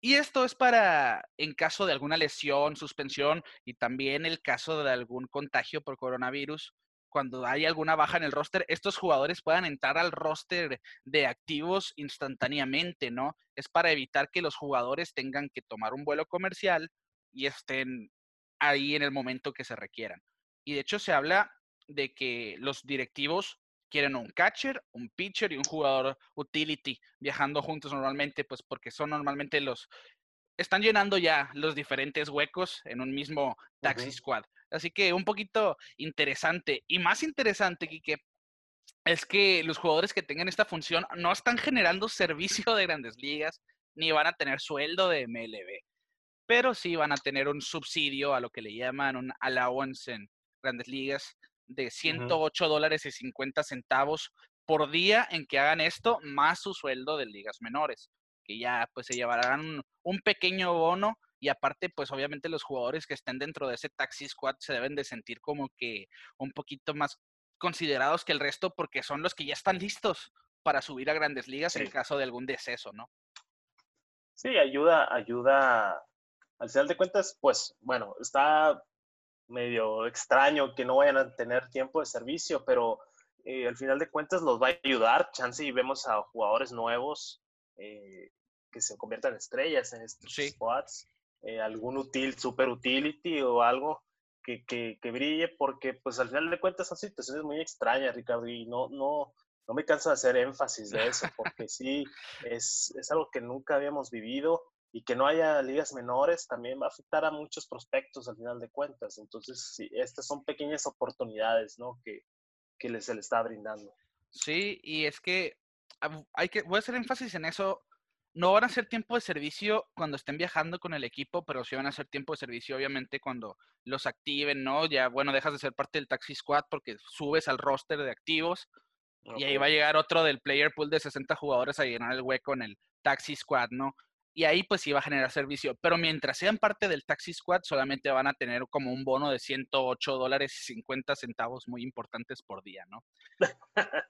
Y esto es para, en caso de alguna lesión, suspensión y también el caso de algún contagio por coronavirus, cuando hay alguna baja en el roster, estos jugadores puedan entrar al roster de activos instantáneamente, ¿no? Es para evitar que los jugadores tengan que tomar un vuelo comercial y estén ahí en el momento que se requieran. Y de hecho se habla de que los directivos quieren un catcher, un pitcher y un jugador utility viajando juntos normalmente, pues porque son normalmente los, están llenando ya los diferentes huecos en un mismo taxi squad. Así que un poquito interesante y más interesante, Kike, es que los jugadores que tengan esta función no están generando servicio de grandes ligas ni van a tener sueldo de MLB, pero sí van a tener un subsidio a lo que le llaman un allowance en grandes ligas de 108 dólares y 50 centavos por día en que hagan esto, más su sueldo de ligas menores, que ya pues se llevarán un, pequeño bono y aparte pues obviamente los jugadores que estén dentro de ese taxi squad se deben de sentir como que un poquito más considerados que el resto porque son los que ya están listos para subir a grandes ligas en caso de algún deceso, ¿no? Sí, ayuda, ayuda. Al final de cuentas, pues bueno, está medio extraño que no vayan a tener tiempo de servicio, pero eh, al final de cuentas los va a ayudar. Chance y vemos a jugadores nuevos eh, que se conviertan en estrellas en estos squads. Eh, algún util, super utility o algo que, que, que, brille, porque pues al final de cuentas son situaciones muy extrañas, Ricardo, y no, no, no me canso de hacer énfasis de eso, porque sí, es, es algo que nunca habíamos vivido y que no haya ligas menores también va a afectar a muchos prospectos al final de cuentas. Entonces, sí, estas son pequeñas oportunidades, ¿no? Que, que se le está brindando. Sí, y es que hay que, voy a hacer énfasis en eso. No van a ser tiempo de servicio cuando estén viajando con el equipo, pero sí van a ser tiempo de servicio, obviamente, cuando los activen, ¿no? Ya, bueno, dejas de ser parte del Taxi Squad porque subes al roster de activos y ahí va a llegar otro del player pool de 60 jugadores a llenar el hueco en el Taxi Squad, ¿no? Y ahí pues va a generar servicio. Pero mientras sean parte del Taxi Squad, solamente van a tener como un bono de 108 dólares y 50 centavos muy importantes por día, ¿no?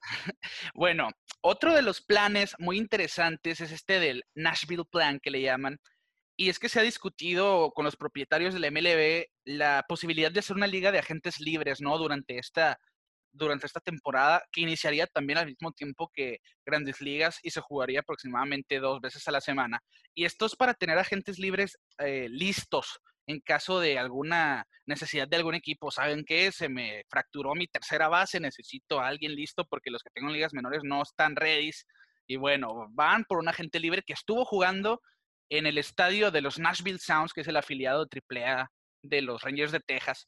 bueno, otro de los planes muy interesantes es este del Nashville Plan que le llaman. Y es que se ha discutido con los propietarios del MLB la posibilidad de hacer una liga de agentes libres, ¿no? Durante esta durante esta temporada, que iniciaría también al mismo tiempo que Grandes Ligas y se jugaría aproximadamente dos veces a la semana. Y esto es para tener agentes libres eh, listos en caso de alguna necesidad de algún equipo. ¿Saben qué? Se me fracturó mi tercera base, necesito a alguien listo porque los que tengo en ligas menores no están ready. Y bueno, van por un agente libre que estuvo jugando en el estadio de los Nashville Sounds, que es el afiliado AAA de los Rangers de Texas.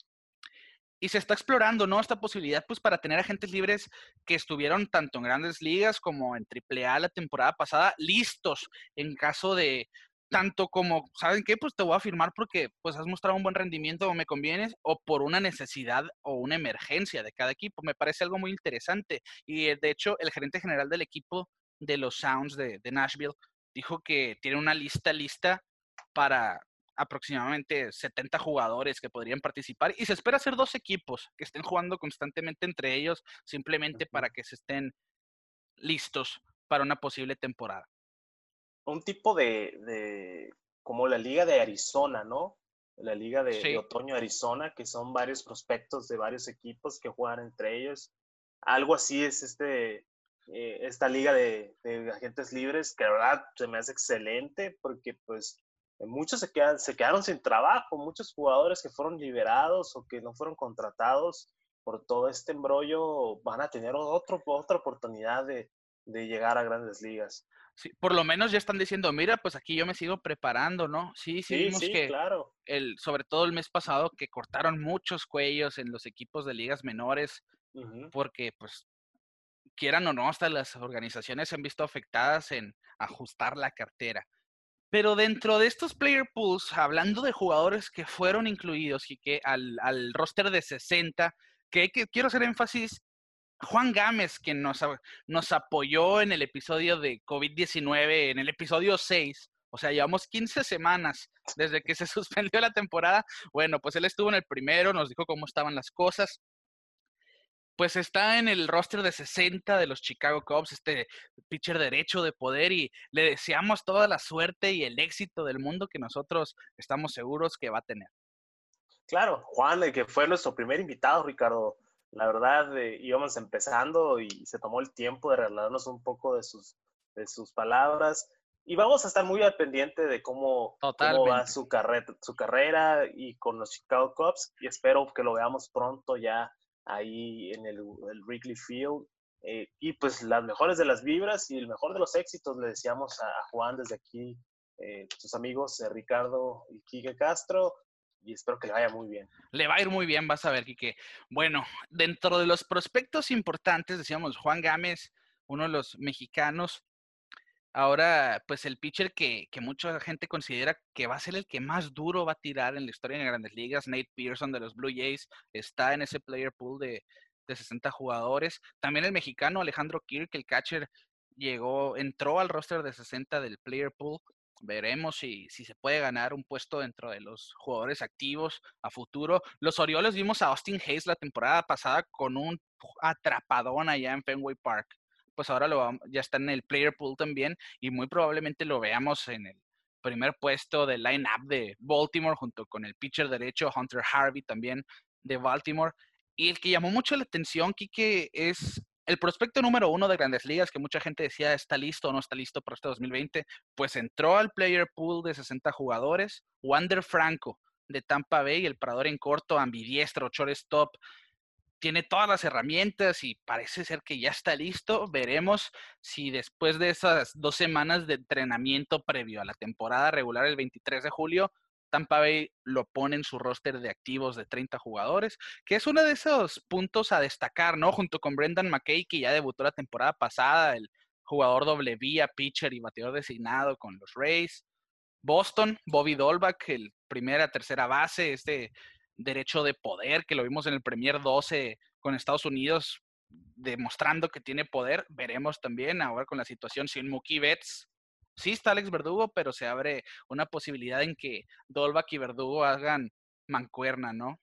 Y se está explorando, ¿no? Esta posibilidad, pues, para tener agentes libres que estuvieron tanto en grandes ligas como en AAA la temporada pasada, listos en caso de, tanto como, ¿saben qué? Pues te voy a firmar porque pues has mostrado un buen rendimiento o me convienes o por una necesidad o una emergencia de cada equipo. Me parece algo muy interesante. Y eh, de hecho, el gerente general del equipo de los Sounds de, de Nashville dijo que tiene una lista lista para aproximadamente 70 jugadores que podrían participar y se espera hacer dos equipos que estén jugando constantemente entre ellos simplemente para que se estén listos para una posible temporada un tipo de, como la Liga de Arizona, ¿no? La Liga de, Otoño Arizona, que son varios prospectos de varios equipos que juegan entre ellos. Algo así es este, eh, esta liga de, agentes libres, que la verdad se me hace excelente porque pues muchos se, quedan, se quedaron sin trabajo, muchos jugadores que fueron liberados o que no fueron contratados por todo este embrollo van a tener otro, otra oportunidad de, de llegar a grandes ligas. Sí, por lo menos ya están diciendo, mira, pues aquí yo me sigo preparando, ¿no? Sí, sí, sí, que claro. el, sobre todo el mes pasado que cortaron muchos cuellos en los equipos de ligas menores, porque pues quieran o no, hasta las organizaciones se han visto afectadas en ajustar la cartera. Pero dentro de estos player pools, hablando de jugadores que fueron incluidos y que al, al roster de 60, que, que quiero hacer énfasis Juan Gámez, quien nos, nos apoyó en el episodio de COVID-19, en el episodio 6. O sea, llevamos 15 semanas desde que se suspendió la temporada. Bueno, pues él estuvo en el primero, nos dijo cómo estaban las cosas. Pues está en el roster de 60 de los Chicago Cubs, este pitcher derecho de poder, y le deseamos toda la suerte y el éxito del mundo que nosotros estamos seguros que va a tener. Claro, Juan, que fue nuestro primer invitado, Ricardo, la verdad, eh, íbamos empezando y se tomó el tiempo de regalarnos un poco de sus, de sus palabras. Y vamos a estar muy al pendiente de cómo, cómo va su, su carrera y con los Chicago Cubs. Y espero que lo veamos pronto ya ahí en el, Wrigley Field. Eh, y pues las mejores de las vibras y el mejor de los éxitos le decíamos a, Juan desde aquí, eh, sus amigos Ricardo y Quique Castro y espero que le vaya muy bien. Le va a ir muy bien, vas a ver, Quique. Bueno, dentro de los prospectos importantes, decíamos Juan Gámez, uno de los mexicanos. Ahora, pues el pitcher que, que, mucha gente considera que va a ser el que más duro va a tirar en la historia de grandes ligas, Nate Pearson de los Blue Jays, está en ese player pool de, de 60 jugadores. También el mexicano Alejandro Kirk, el catcher, llegó, entró al roster de 60 del player pool veremos si, si, se puede ganar un puesto dentro de los jugadores activos a futuro. Los Orioles vimos a Austin Hayes la temporada pasada con un atrapadón allá en Fenway Park. Pues ahora lo, ya está en el player pool también y muy probablemente lo veamos en el primer puesto del line-up de Baltimore junto con el pitcher derecho Hunter Harvey también de Baltimore. Y el que llamó mucho la atención, Kike, es el prospecto número uno de Grandes Ligas, que mucha gente decía está listo o no está listo para este 2020, pues entró al player pool de 60 jugadores. Wander Franco de Tampa Bay, el parador en corto, ambidiestro, shortstop, tiene todas las herramientas y parece ser que ya está listo. Veremos si después de esas dos semanas de entrenamiento previo a la temporada regular el 23 de julio, Tampa Bay lo pone en su roster de activos de 30 jugadores, que es uno de esos puntos a destacar, ¿no? Junto con Brendan McKay, que ya debutó la temporada pasada, el jugador doble vía, pitcher y bateador designado con los Rays. Boston, Bobby Dolbach, el primera, tercera base, este derecho de poder que lo vimos en el Premier 12 con Estados Unidos, demostrando que tiene poder. Veremos también ahora con la situación sin Mookie Betts, sí está Alex Verdugo, pero se abre una posibilidad en que Dolbach y Verdugo hagan mancuerna, ¿no?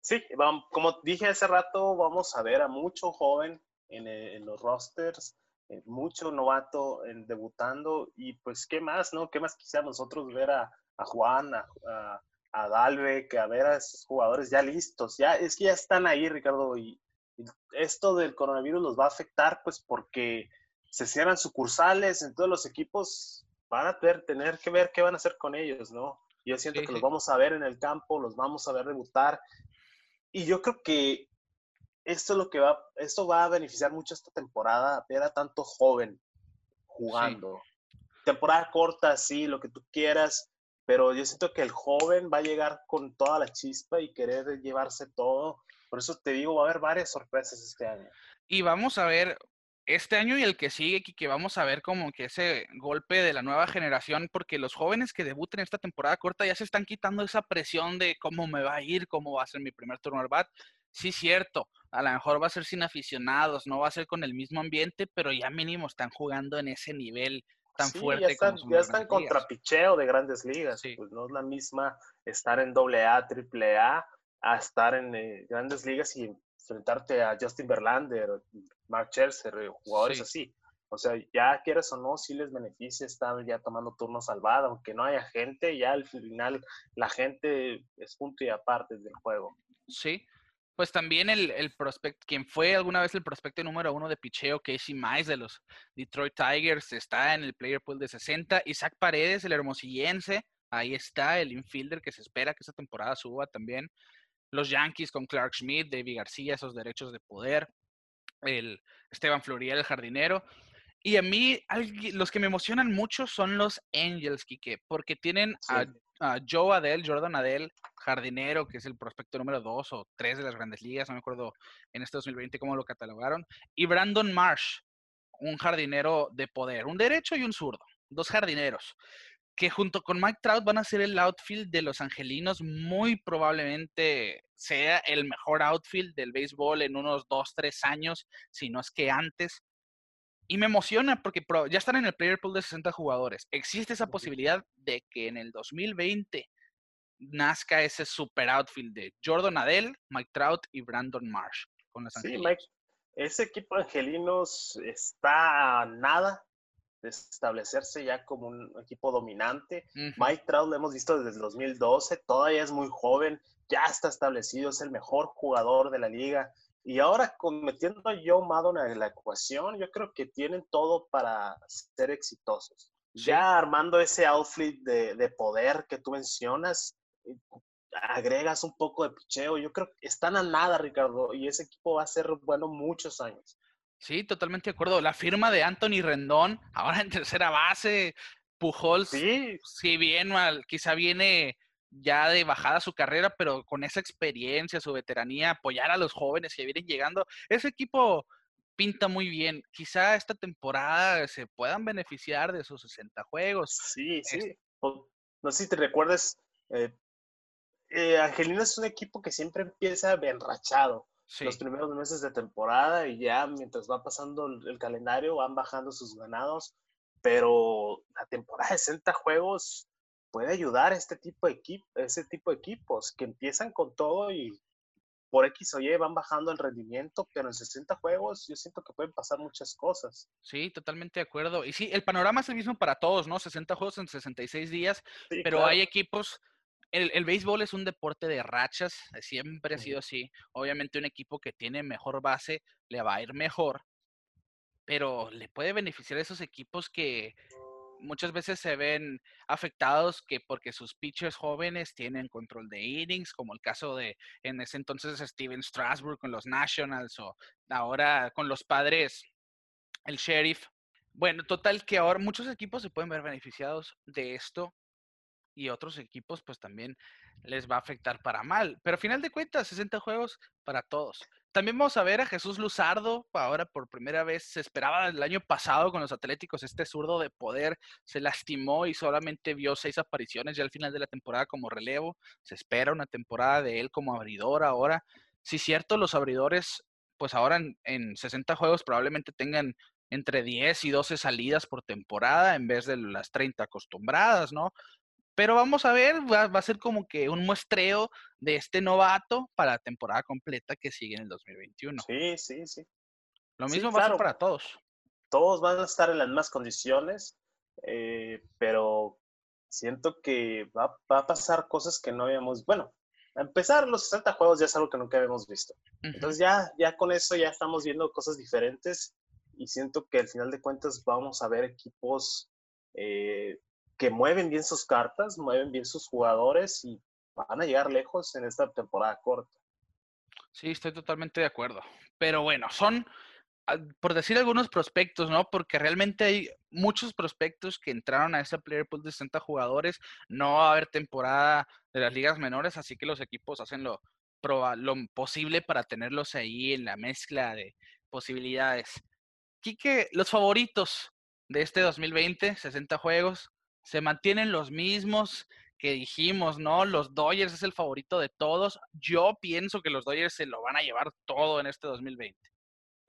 Sí, como dije hace rato, vamos a ver a mucho joven en, eh, los rosters, eh, mucho novato en debutando y pues qué más, ¿no? ¿Qué más quisiéramos nosotros ver a, Juan, a, a, a Dalbeck, a ver a esos jugadores ya listos? Ya, es que ya están ahí, Ricardo, y esto del coronavirus los va a afectar pues porque se cierran sucursales en todos los equipos, van a tener, que ver qué van a hacer con ellos, ¿no? Yo siento que los vamos a ver en el campo, los vamos a ver debutar. Y yo creo que esto es lo que va, esto va a beneficiar mucho esta temporada, ver a tanto joven jugando. temporada corta, sí, lo que tú quieras, pero yo siento que el joven va a llegar con toda la chispa y querer llevarse todo. Por eso te digo, va a haber varias sorpresas este año. Y vamos a ver este año y el que sigue, que vamos a ver como que ese golpe de la nueva generación, porque los jóvenes que debuten esta temporada corta ya se están quitando esa presión de cómo me va a ir, cómo va a ser mi primer turno al bat. Sí, cierto, a lo mejor va a ser sin aficionados, no va a ser con el mismo ambiente, pero ya mínimo están jugando en ese nivel tan fuerte. Ya están, ya están contra picheo de grandes ligas, pues no es la misma estar en AA, AAA, a estar en eh, grandes ligas y enfrentarte a Justin Verlander, Mark Scherzer, eh, jugadores así. O sea, ya quieres o no, sí les beneficia estar ya tomando turnos salvada, aunque no haya gente, ya al final la gente es punto y aparte del juego. Sí, pues también el, el prospect, quien fue alguna vez el prospecto número uno de picheo, Casey Mize de los Detroit Tigers, está en el player pool de 60. Isaac Paredes, el hermosillense, ahí está, el infielder que se espera que esta temporada suba también. Los Yankees con Clark Schmidt, David García, esos derechos de poder el Esteban Florial, el jardinero. Y a mí, los que me emocionan mucho son los Angels, Kike, porque tienen a, Joe Adele, Jordan Adele, jardinero, que es el prospecto número 2 o 3 de las grandes ligas, no me acuerdo en este 2020 cómo lo catalogaron, y Brandon Marsh, un jardinero de poder, un derecho y un zurdo, dos jardineros que junto con Mike Trout van a ser el outfield de los Angelinos, muy probablemente sea el mejor outfield del béisbol en unos 2, 3 años, si no es que antes. Y me emociona porque ya están en el player pool de 60 jugadores. Existe esa posibilidad de que en el 2020 nazca ese super outfield de Jordan Adele, Mike Trout y Brandon Marsh con los Sí, Mike, ese equipo de angelinos está a nada de establecerse ya como un equipo dominante. Mike Trout lo hemos visto desde el 2012, todavía es muy joven, ya está establecido, es el mejor jugador de la liga. Y ahora cometiendo a Joe Maddon en la ecuación, yo creo que tienen todo para ser exitosos. Ya armando ese outfit de, de, poder que tú mencionas, eh, agregas un poco de picheo. Yo creo que están a nada, Ricardo, y ese equipo va a ser bueno muchos años. Sí, totalmente de acuerdo. La firma de Anthony Rendón, ahora en tercera base, Pujols, sí. si bien mal, quizá viene ya de bajada su carrera, pero con esa experiencia, su veteranía, apoyar a los jóvenes que vienen llegando, ese equipo pinta muy bien. Quizá esta temporada se puedan beneficiar de esos 60 juegos. Sí, sí. No sé si te recuerdas, eh, eh, Angelino es un equipo que siempre empieza enrachado los primeros meses de temporada y ya mientras va pasando el, calendario van bajando sus ganados, pero la temporada de 60 juegos puede ayudar a este tipo de equipo, ese tipo de equipos que empiezan con todo y por X o Y van bajando el rendimiento, pero en 60 juegos yo siento que pueden pasar muchas cosas. Sí, totalmente de acuerdo. Y sí, el panorama es el mismo para todos, ¿no? 60 juegos en 66 días, pero hay equipos el, béisbol es un deporte de rachas, siempre ha sido así. Obviamente un equipo que tiene mejor base le va a ir mejor, pero le puede beneficiar a esos equipos que muchas veces se ven afectados que porque sus pitchers jóvenes tienen control de innings, como el caso de en ese entonces Steven Strasburg con los Nationals o ahora con los padres, el Sheriff. Bueno, total que ahora muchos equipos se pueden ver beneficiados de esto y otros equipos pues también les va a afectar para mal. Pero a final de cuentas, 60 juegos para todos. También vamos a ver a Jesús Luzardo, ahora por primera vez, se esperaba el año pasado con los Atléticos, este zurdo de poder se lastimó y solamente vio seis apariciones ya al final de la temporada como relevo. Se espera una temporada de él como abridor ahora. Sí, cierto, los abridores, pues ahora en, en 60 juegos probablemente tengan entre 10 y 12 salidas por temporada en vez de las 30 acostumbradas, ¿no? Pero vamos a ver, va, a ser como que un muestreo de este novato para la temporada completa que sigue en el 2021. Sí, sí, sí. Lo mismo va a ser para todos. Todos van a estar en las mismas condiciones, eh, pero siento que va, a pasar cosas que no habíamos, bueno, a empezar los 60 juegos ya es algo que nunca habíamos visto. Entonces ya, ya con eso ya estamos viendo cosas diferentes y siento que al final de cuentas vamos a ver equipos eh, que mueven bien sus cartas, mueven bien sus jugadores y van a llegar lejos en esta temporada corta. Sí, estoy totalmente de acuerdo. Pero bueno, son por decir algunos prospectos, ¿no? Porque realmente hay muchos prospectos que entraron a ese player pool de 60 jugadores. No va a haber temporada de las ligas menores, así que los equipos hacen lo, lo posible para tenerlos ahí en la mezcla de posibilidades. Quique, los favoritos de este 2020, 60 juegos, se mantienen los mismos que dijimos, ¿no? Los Dodgers es el favorito de todos. Yo pienso que los Dodgers se lo van a llevar todo en este 2020.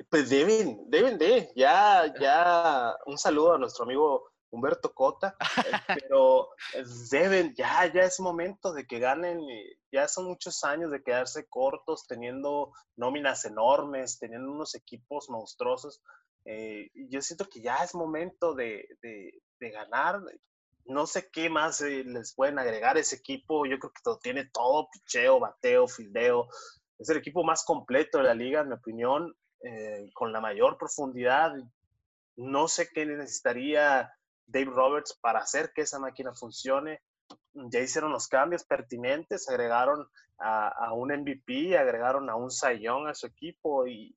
Pues deben, deben de. Ya, ya, un saludo a nuestro amigo Humberto Cota, eh, pero deben, ya, ya es momento de que ganen, ya son muchos años de quedarse cortos, teniendo nóminas enormes, teniendo unos equipos monstruosos. Eh, yo siento que ya es momento de, ganar. No sé qué más eh, les pueden agregar ese equipo. Yo creo que tiene todo, picheo, bateo, fildeo. Es el equipo más completo de la liga, en mi opinión, con la mayor profundidad. No sé qué necesitaría Dave Roberts para hacer que esa máquina funcione. Ya hicieron los cambios pertinentes, agregaron a, un MVP, agregaron a un Sayón a su equipo y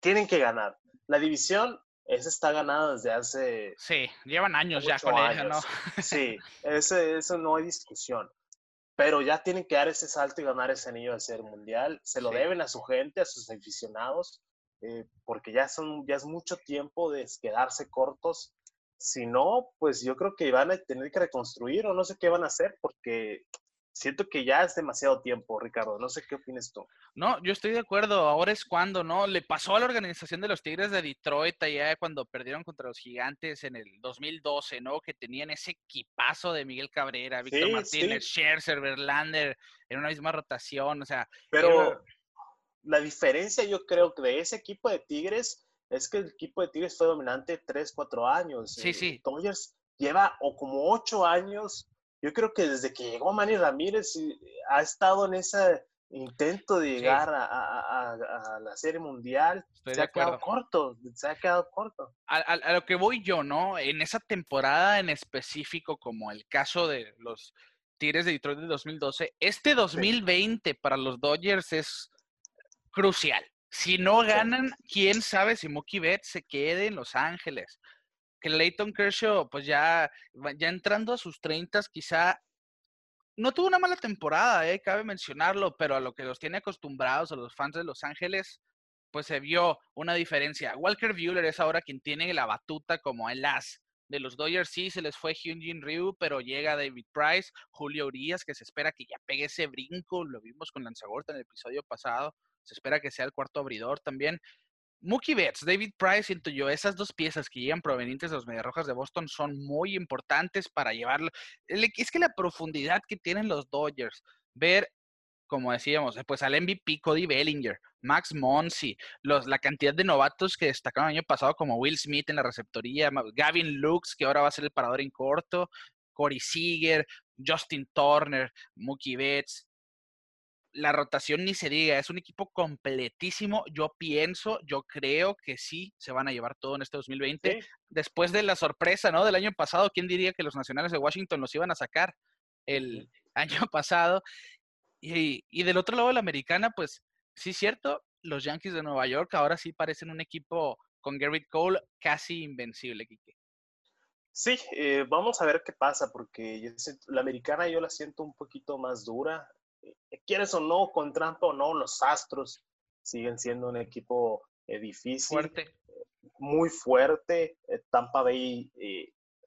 tienen que ganar. La división, esa está ganada desde hace... Sí, llevan años ya con ella, ¿no? Sí, ese, eso no hay discusión. Pero ya tienen que dar ese salto y ganar ese anillo de ser mundial. Se lo deben a su gente, a sus aficionados, eh, porque ya, son, ya es mucho tiempo de quedarse cortos si no, pues yo creo que van a tener que reconstruir o no sé qué van a hacer porque siento que ya es demasiado tiempo, Ricardo. No sé qué opinas tú. No, yo estoy de acuerdo. Ahora es cuando, ¿no? Le pasó a la organización de los Tigres de Detroit allá cuando perdieron contra los Gigantes en el 2012, ¿no? Que tenían ese equipazo de Miguel Cabrera, Víctor Martínez, Scherzer, Verlander en una misma rotación, o sea. Pero la diferencia, yo creo que de ese equipo de Tigres es que el equipo de Tigres fue dominante 3, 4 años. Sí, sí. Dodgers lleva o como 8 años. Yo creo que desde que llegó Manny Ramírez ha estado en ese intento de llegar a, la Serie Mundial. se ha quedado corto, se ha quedado corto. A, lo que voy yo, ¿no? En esa temporada en específico, como el caso de los Tigres de Detroit de 2012, este 2020 para los Dodgers es crucial. Si no ganan, quién sabe si Mookie Betts se quede en Los Ángeles. Que Leighton Kershaw, pues ya, ya entrando a sus 30, quizá no tuvo una mala temporada, eh, cabe mencionarlo, pero a lo que los tiene acostumbrados a los fans de Los Ángeles, pues se vio una diferencia. Walker Buehler es ahora quien tiene la batuta como el as de los Dodgers. Sí, se les fue Hyunjin Ryu, pero llega David Price, Julio Urias, que se espera que ya pegue ese brinco. Lo vimos con Lanzagorta en el episodio pasado. Se espera que sea el cuarto abridor también. Mookie Betts, David Price, siento yo, esas dos piezas que llegan provenientes de los Mediarrojas de Boston son muy importantes para llevarlo. Es que la profundidad que tienen los Dodgers, ver, como decíamos, pues al MVP Cody Bellinger, Max Monsi, la cantidad de novatos que destacaron el año pasado, como Will Smith en la receptoría, Gavin Lux, que ahora va a ser el parador en corto, Corey Seager, Justin Turner, Mookie Betts, la rotación ni se diga, es un equipo completísimo. Yo pienso, yo creo que sí se van a llevar todo en este 2020. Después de la sorpresa, ¿no? Del año pasado, ¿quién diría que los nacionales de Washington los iban a sacar el año pasado? Y, y del otro lado de la americana, pues sí, cierto, los Yankees de Nueva York ahora sí parecen un equipo con Garrett Cole casi invencible, Kike. Sí, eh, vamos a ver qué pasa, porque la americana yo la siento un poquito más dura. Eh, quieres o no, con trampa o no, los Astros siguen siendo un equipo eh, difícil. Fuerte. muy fuerte. Eh, Tampa Bay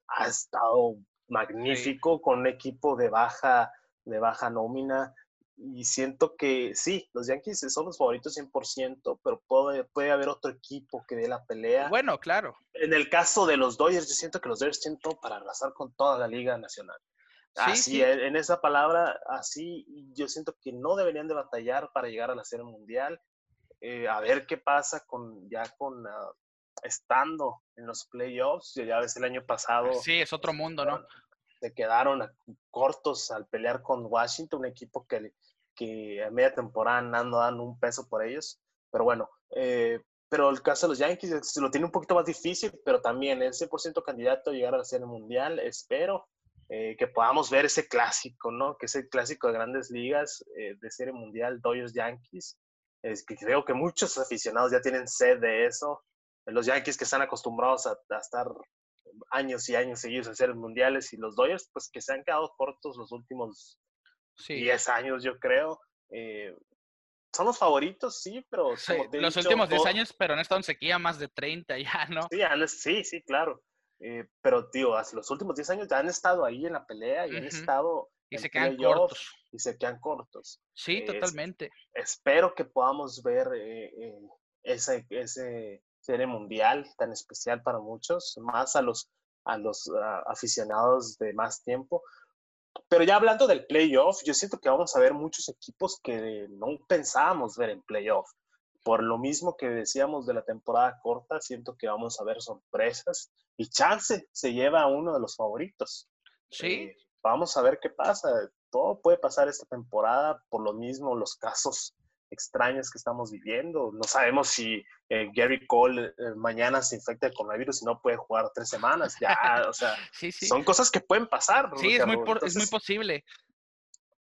ha estado magnífico con un equipo de baja, de baja nómina. Y siento que sí, los Yankees son los favoritos 100%, pero puede, puede haber otro equipo que dé la pelea. Bueno, claro. En el caso de los Dodgers, yo siento que los Dodgers tienen todo para arrasar con toda la Liga Nacional así, en esa palabra, así yo siento que no deberían de batallar para llegar a la Serie Mundial. Eh, a ver qué pasa con ya con ah, estando en los playoffs. Ya ves el año pasado. Sí, es otro mundo, ¿no? Se quedaron cortos al pelear con Washington, un equipo que, que a media temporada ando dando un peso por ellos. Pero bueno, eh, pero el caso de los Yankees lo tiene un poquito más difícil, pero también es 100% candidato a llegar a la Serie Mundial. Espero eh, que podamos ver ese clásico, ¿no? Que es el clásico de grandes ligas eh, de serie mundial, Dodgers Yankees. Es que creo que muchos aficionados ya tienen sed de eso. los Yankees que están acostumbrados a, estar años y años seguidos a hacer mundiales y los Dodgers, pues que se han quedado cortos los últimos 10 años, yo creo. Eh, son los favoritos, sí, pero... los últimos 10 años, pero han estado en sequía más de 30 ya, ¿no? Sí, sí, claro. Eh, pero, tío, los últimos 10 años ya han estado ahí en la pelea y han estado... Y se quedan cortos. Y se quedan cortos. Sí, totalmente. espero que podamos ver eh, ese, ese serie mundial tan especial para muchos, más a los, a los ah, aficionados de más tiempo, pero ya hablando del playoff, yo siento que vamos a ver muchos equipos que no pensábamos ver en playoff. Por lo mismo que decíamos de la temporada corta, siento que vamos a ver sorpresas y chance se lleva a uno de los favoritos. Sí. Eh, vamos a ver qué pasa. Todo puede pasar esta temporada, por lo mismo los casos extrañas que estamos viviendo. No sabemos si eh, Gary Cole eh, mañana se infecta de coronavirus y no puede jugar tres semanas. Ya, o sea, son cosas que pueden pasar. Sí, es muy, es muy, posible.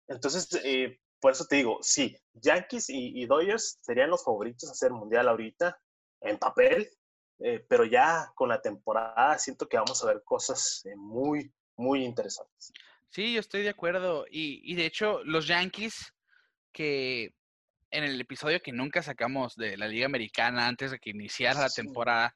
Entonces, eh, por eso te digo, sí, Yankees y, Dodgers serían los favoritos a hacer mundial ahorita, en papel, pero ya con la temporada siento que vamos a ver cosas muy, muy interesantes. Sí, yo estoy de acuerdo. Y, y de hecho, los Yankees que en el episodio que nunca sacamos de la Liga Americana antes de que iniciara la temporada,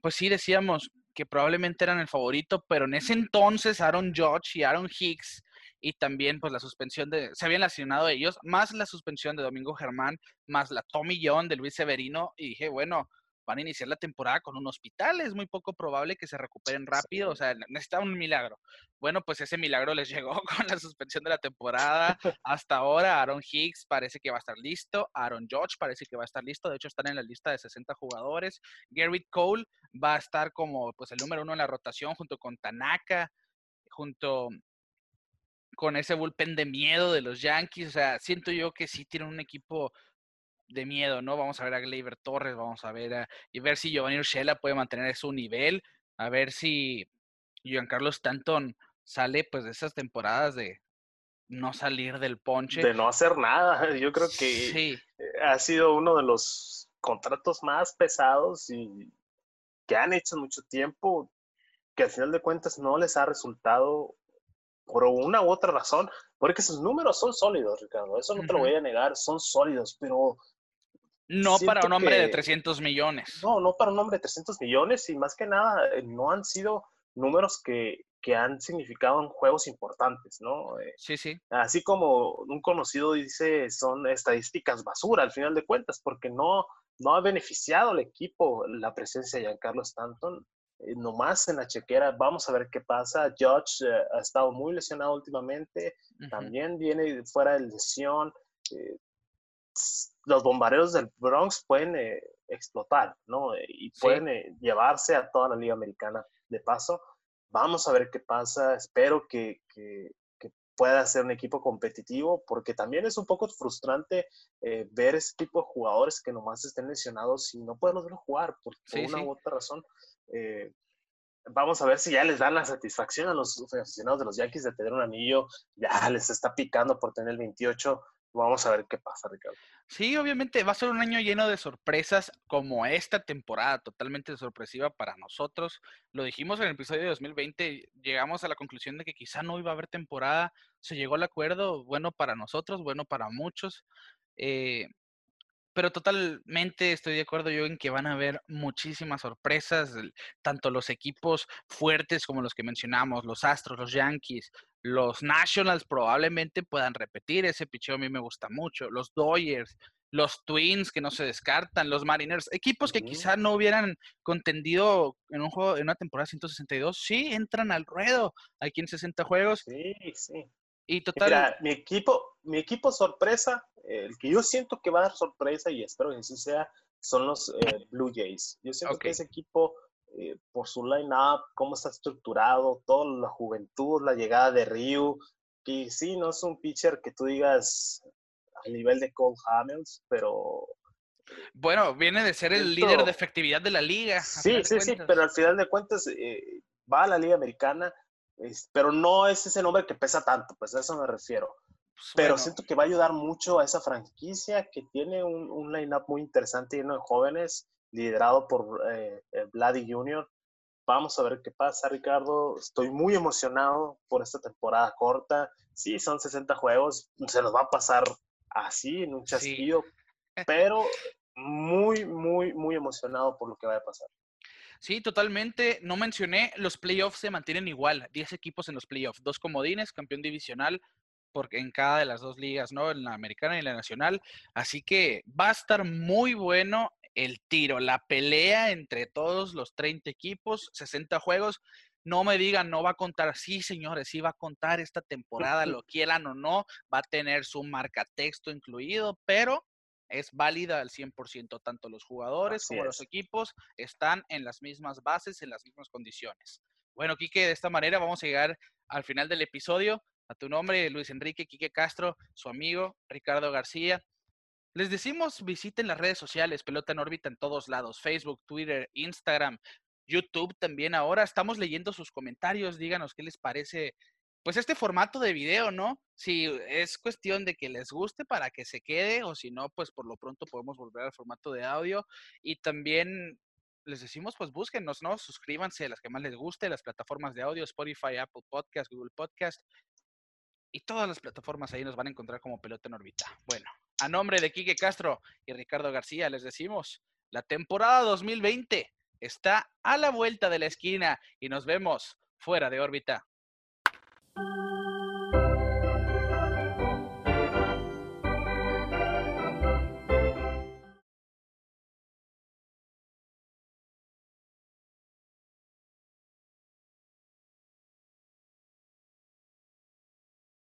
pues sí decíamos que probablemente eran el favorito, pero en ese entonces Aaron Judge y Aaron Hicks y también pues la suspensión de, se habían lesionado ellos, más la suspensión de Domingo Germán, más la Tommy John de Luis Severino, y dije, bueno, van a iniciar la temporada con un hospital, es muy poco probable que se recuperen rápido, o sea, necesita un milagro. Bueno, pues ese milagro les llegó con la suspensión de la temporada. Hasta ahora, Aaron Hicks parece que va a estar listo, Aaron George parece que va a estar listo, de hecho están en la lista de 60 jugadores. Garrett Cole va a estar como pues el número uno en la rotación junto con Tanaka, junto con ese bullpen de miedo de los Yankees, o sea, siento yo que sí tienen un equipo de miedo, ¿no? Vamos a ver a Gleyber Torres, vamos a ver a, y ver si Giovanni Urshela puede mantener su nivel, a ver si Giancarlo Stanton sale pues de esas temporadas de no salir del ponche. De no hacer nada. Yo creo que ha sido uno de los contratos más pesados y que han hecho mucho tiempo, que al final de cuentas no les ha resultado por una u otra razón, porque sus números son sólidos, Ricardo, eso no te lo voy a negar, son sólidos, pero no para un hombre de 300 millones. No, no para un hombre de 300 millones y más que nada eh, no han sido números que, que han significado en juegos importantes, ¿no? Eh, sí, sí. Así como un conocido dice, son estadísticas basura al final de cuentas, porque no, no ha beneficiado al equipo la presencia de Giancarlo Stanton. Eh, nomás en la chequera, vamos a ver qué pasa. Judge ha estado muy lesionado últimamente, también viene fuera de lesión los bombarderos del Bronx pueden eh, explotar, ¿no? Eh, y pueden eh, llevarse a toda la Liga Americana de paso. Vamos a ver qué pasa. Espero que, que, pueda ser un equipo competitivo, porque también es un poco frustrante ver ese tipo de jugadores que nomás estén lesionados y no pueden jugar por, una u otra razón. Vamos a ver si ya les dan la satisfacción a los aficionados de los Yankees de tener un anillo. Ya les está picando por tener el 28 Vamos a ver qué pasa, Ricardo. Sí, obviamente va a ser un año lleno de sorpresas como esta temporada, totalmente sorpresiva para nosotros. Lo dijimos en el episodio de 2020, llegamos a la conclusión de que quizá no iba a haber temporada, se llegó al acuerdo, bueno para nosotros, bueno para muchos. Eh, pero totalmente estoy de acuerdo yo en que van a haber muchísimas sorpresas, tanto los equipos fuertes como los que mencionamos, los Astros, los Yankees, los Nationals probablemente puedan repetir, ese picheo a mí me gusta mucho, los Dodgers, los Twins que no se descartan, los Mariners, equipos que quizá no hubieran contendido en un juego, en una temporada 162, sí entran al ruedo aquí en 60 juegos. Sí, sí. Y total. mi equipo, mi equipo sorpresa, el que yo siento que va a dar sorpresa y espero que así sea, son los eh, Blue Jays. Yo siento que ese equipo, eh, por su line-up, cómo está estructurado, toda la juventud, la llegada de Ryu, que sí, no es un pitcher que tú digas a nivel de Cole Hamels, pero bueno, viene de ser el líder de efectividad de la liga. Sí, sí, sí, pero al final de cuentas eh, va a la liga americana pero no es ese nombre que pesa tanto, pues a eso me refiero. Pues, pero siento que va a ayudar mucho a esa franquicia que tiene un, un line-up muy interesante lleno de jóvenes liderado por eh, Vladi Jr. Vamos a ver qué pasa, Ricardo. Estoy muy emocionado por esta temporada corta. Sí, son 60 juegos, se nos va a pasar así, en un chasquido, pero muy, muy, muy emocionado por lo que va a pasar. Sí, totalmente. No mencioné, los playoffs se mantienen igual, 10 equipos en los playoffs, dos comodines, campeón divisional, porque en cada de las dos ligas, ¿no? En la americana y en la nacional. Así que va a estar muy bueno el tiro, la pelea entre todos los 30 equipos, 60 juegos. No me digan, no va a contar. Sí, señores, sí va a contar esta temporada, lo quieran o no, va a tener su marca texto incluido, pero es válida al 100%. Tanto los jugadores como los equipos están en las mismas bases, en las mismas condiciones. Bueno, Quique, de esta manera vamos a llegar al final del episodio. A tu nombre, Luis Enrique Quique Castro, su amigo Ricardo García. Les decimos visiten las redes sociales, Pelota en órbita en todos lados, Facebook, Twitter, Instagram, YouTube también ahora. Estamos leyendo sus comentarios, díganos qué les parece pues este formato de video, ¿no? Si es cuestión de que les guste para que se quede o si no, pues por lo pronto podemos volver al formato de audio y también les decimos, pues búsquenos, ¿no? Suscríbanse a las que más les guste, las plataformas de audio, Spotify, Apple Podcast, Google Podcast y todas las plataformas ahí nos van a encontrar como Pelota en órbita. Bueno, a nombre de Quique Castro y Ricardo García les decimos, la temporada 2020 está a la vuelta de la esquina y nos vemos fuera de órbita.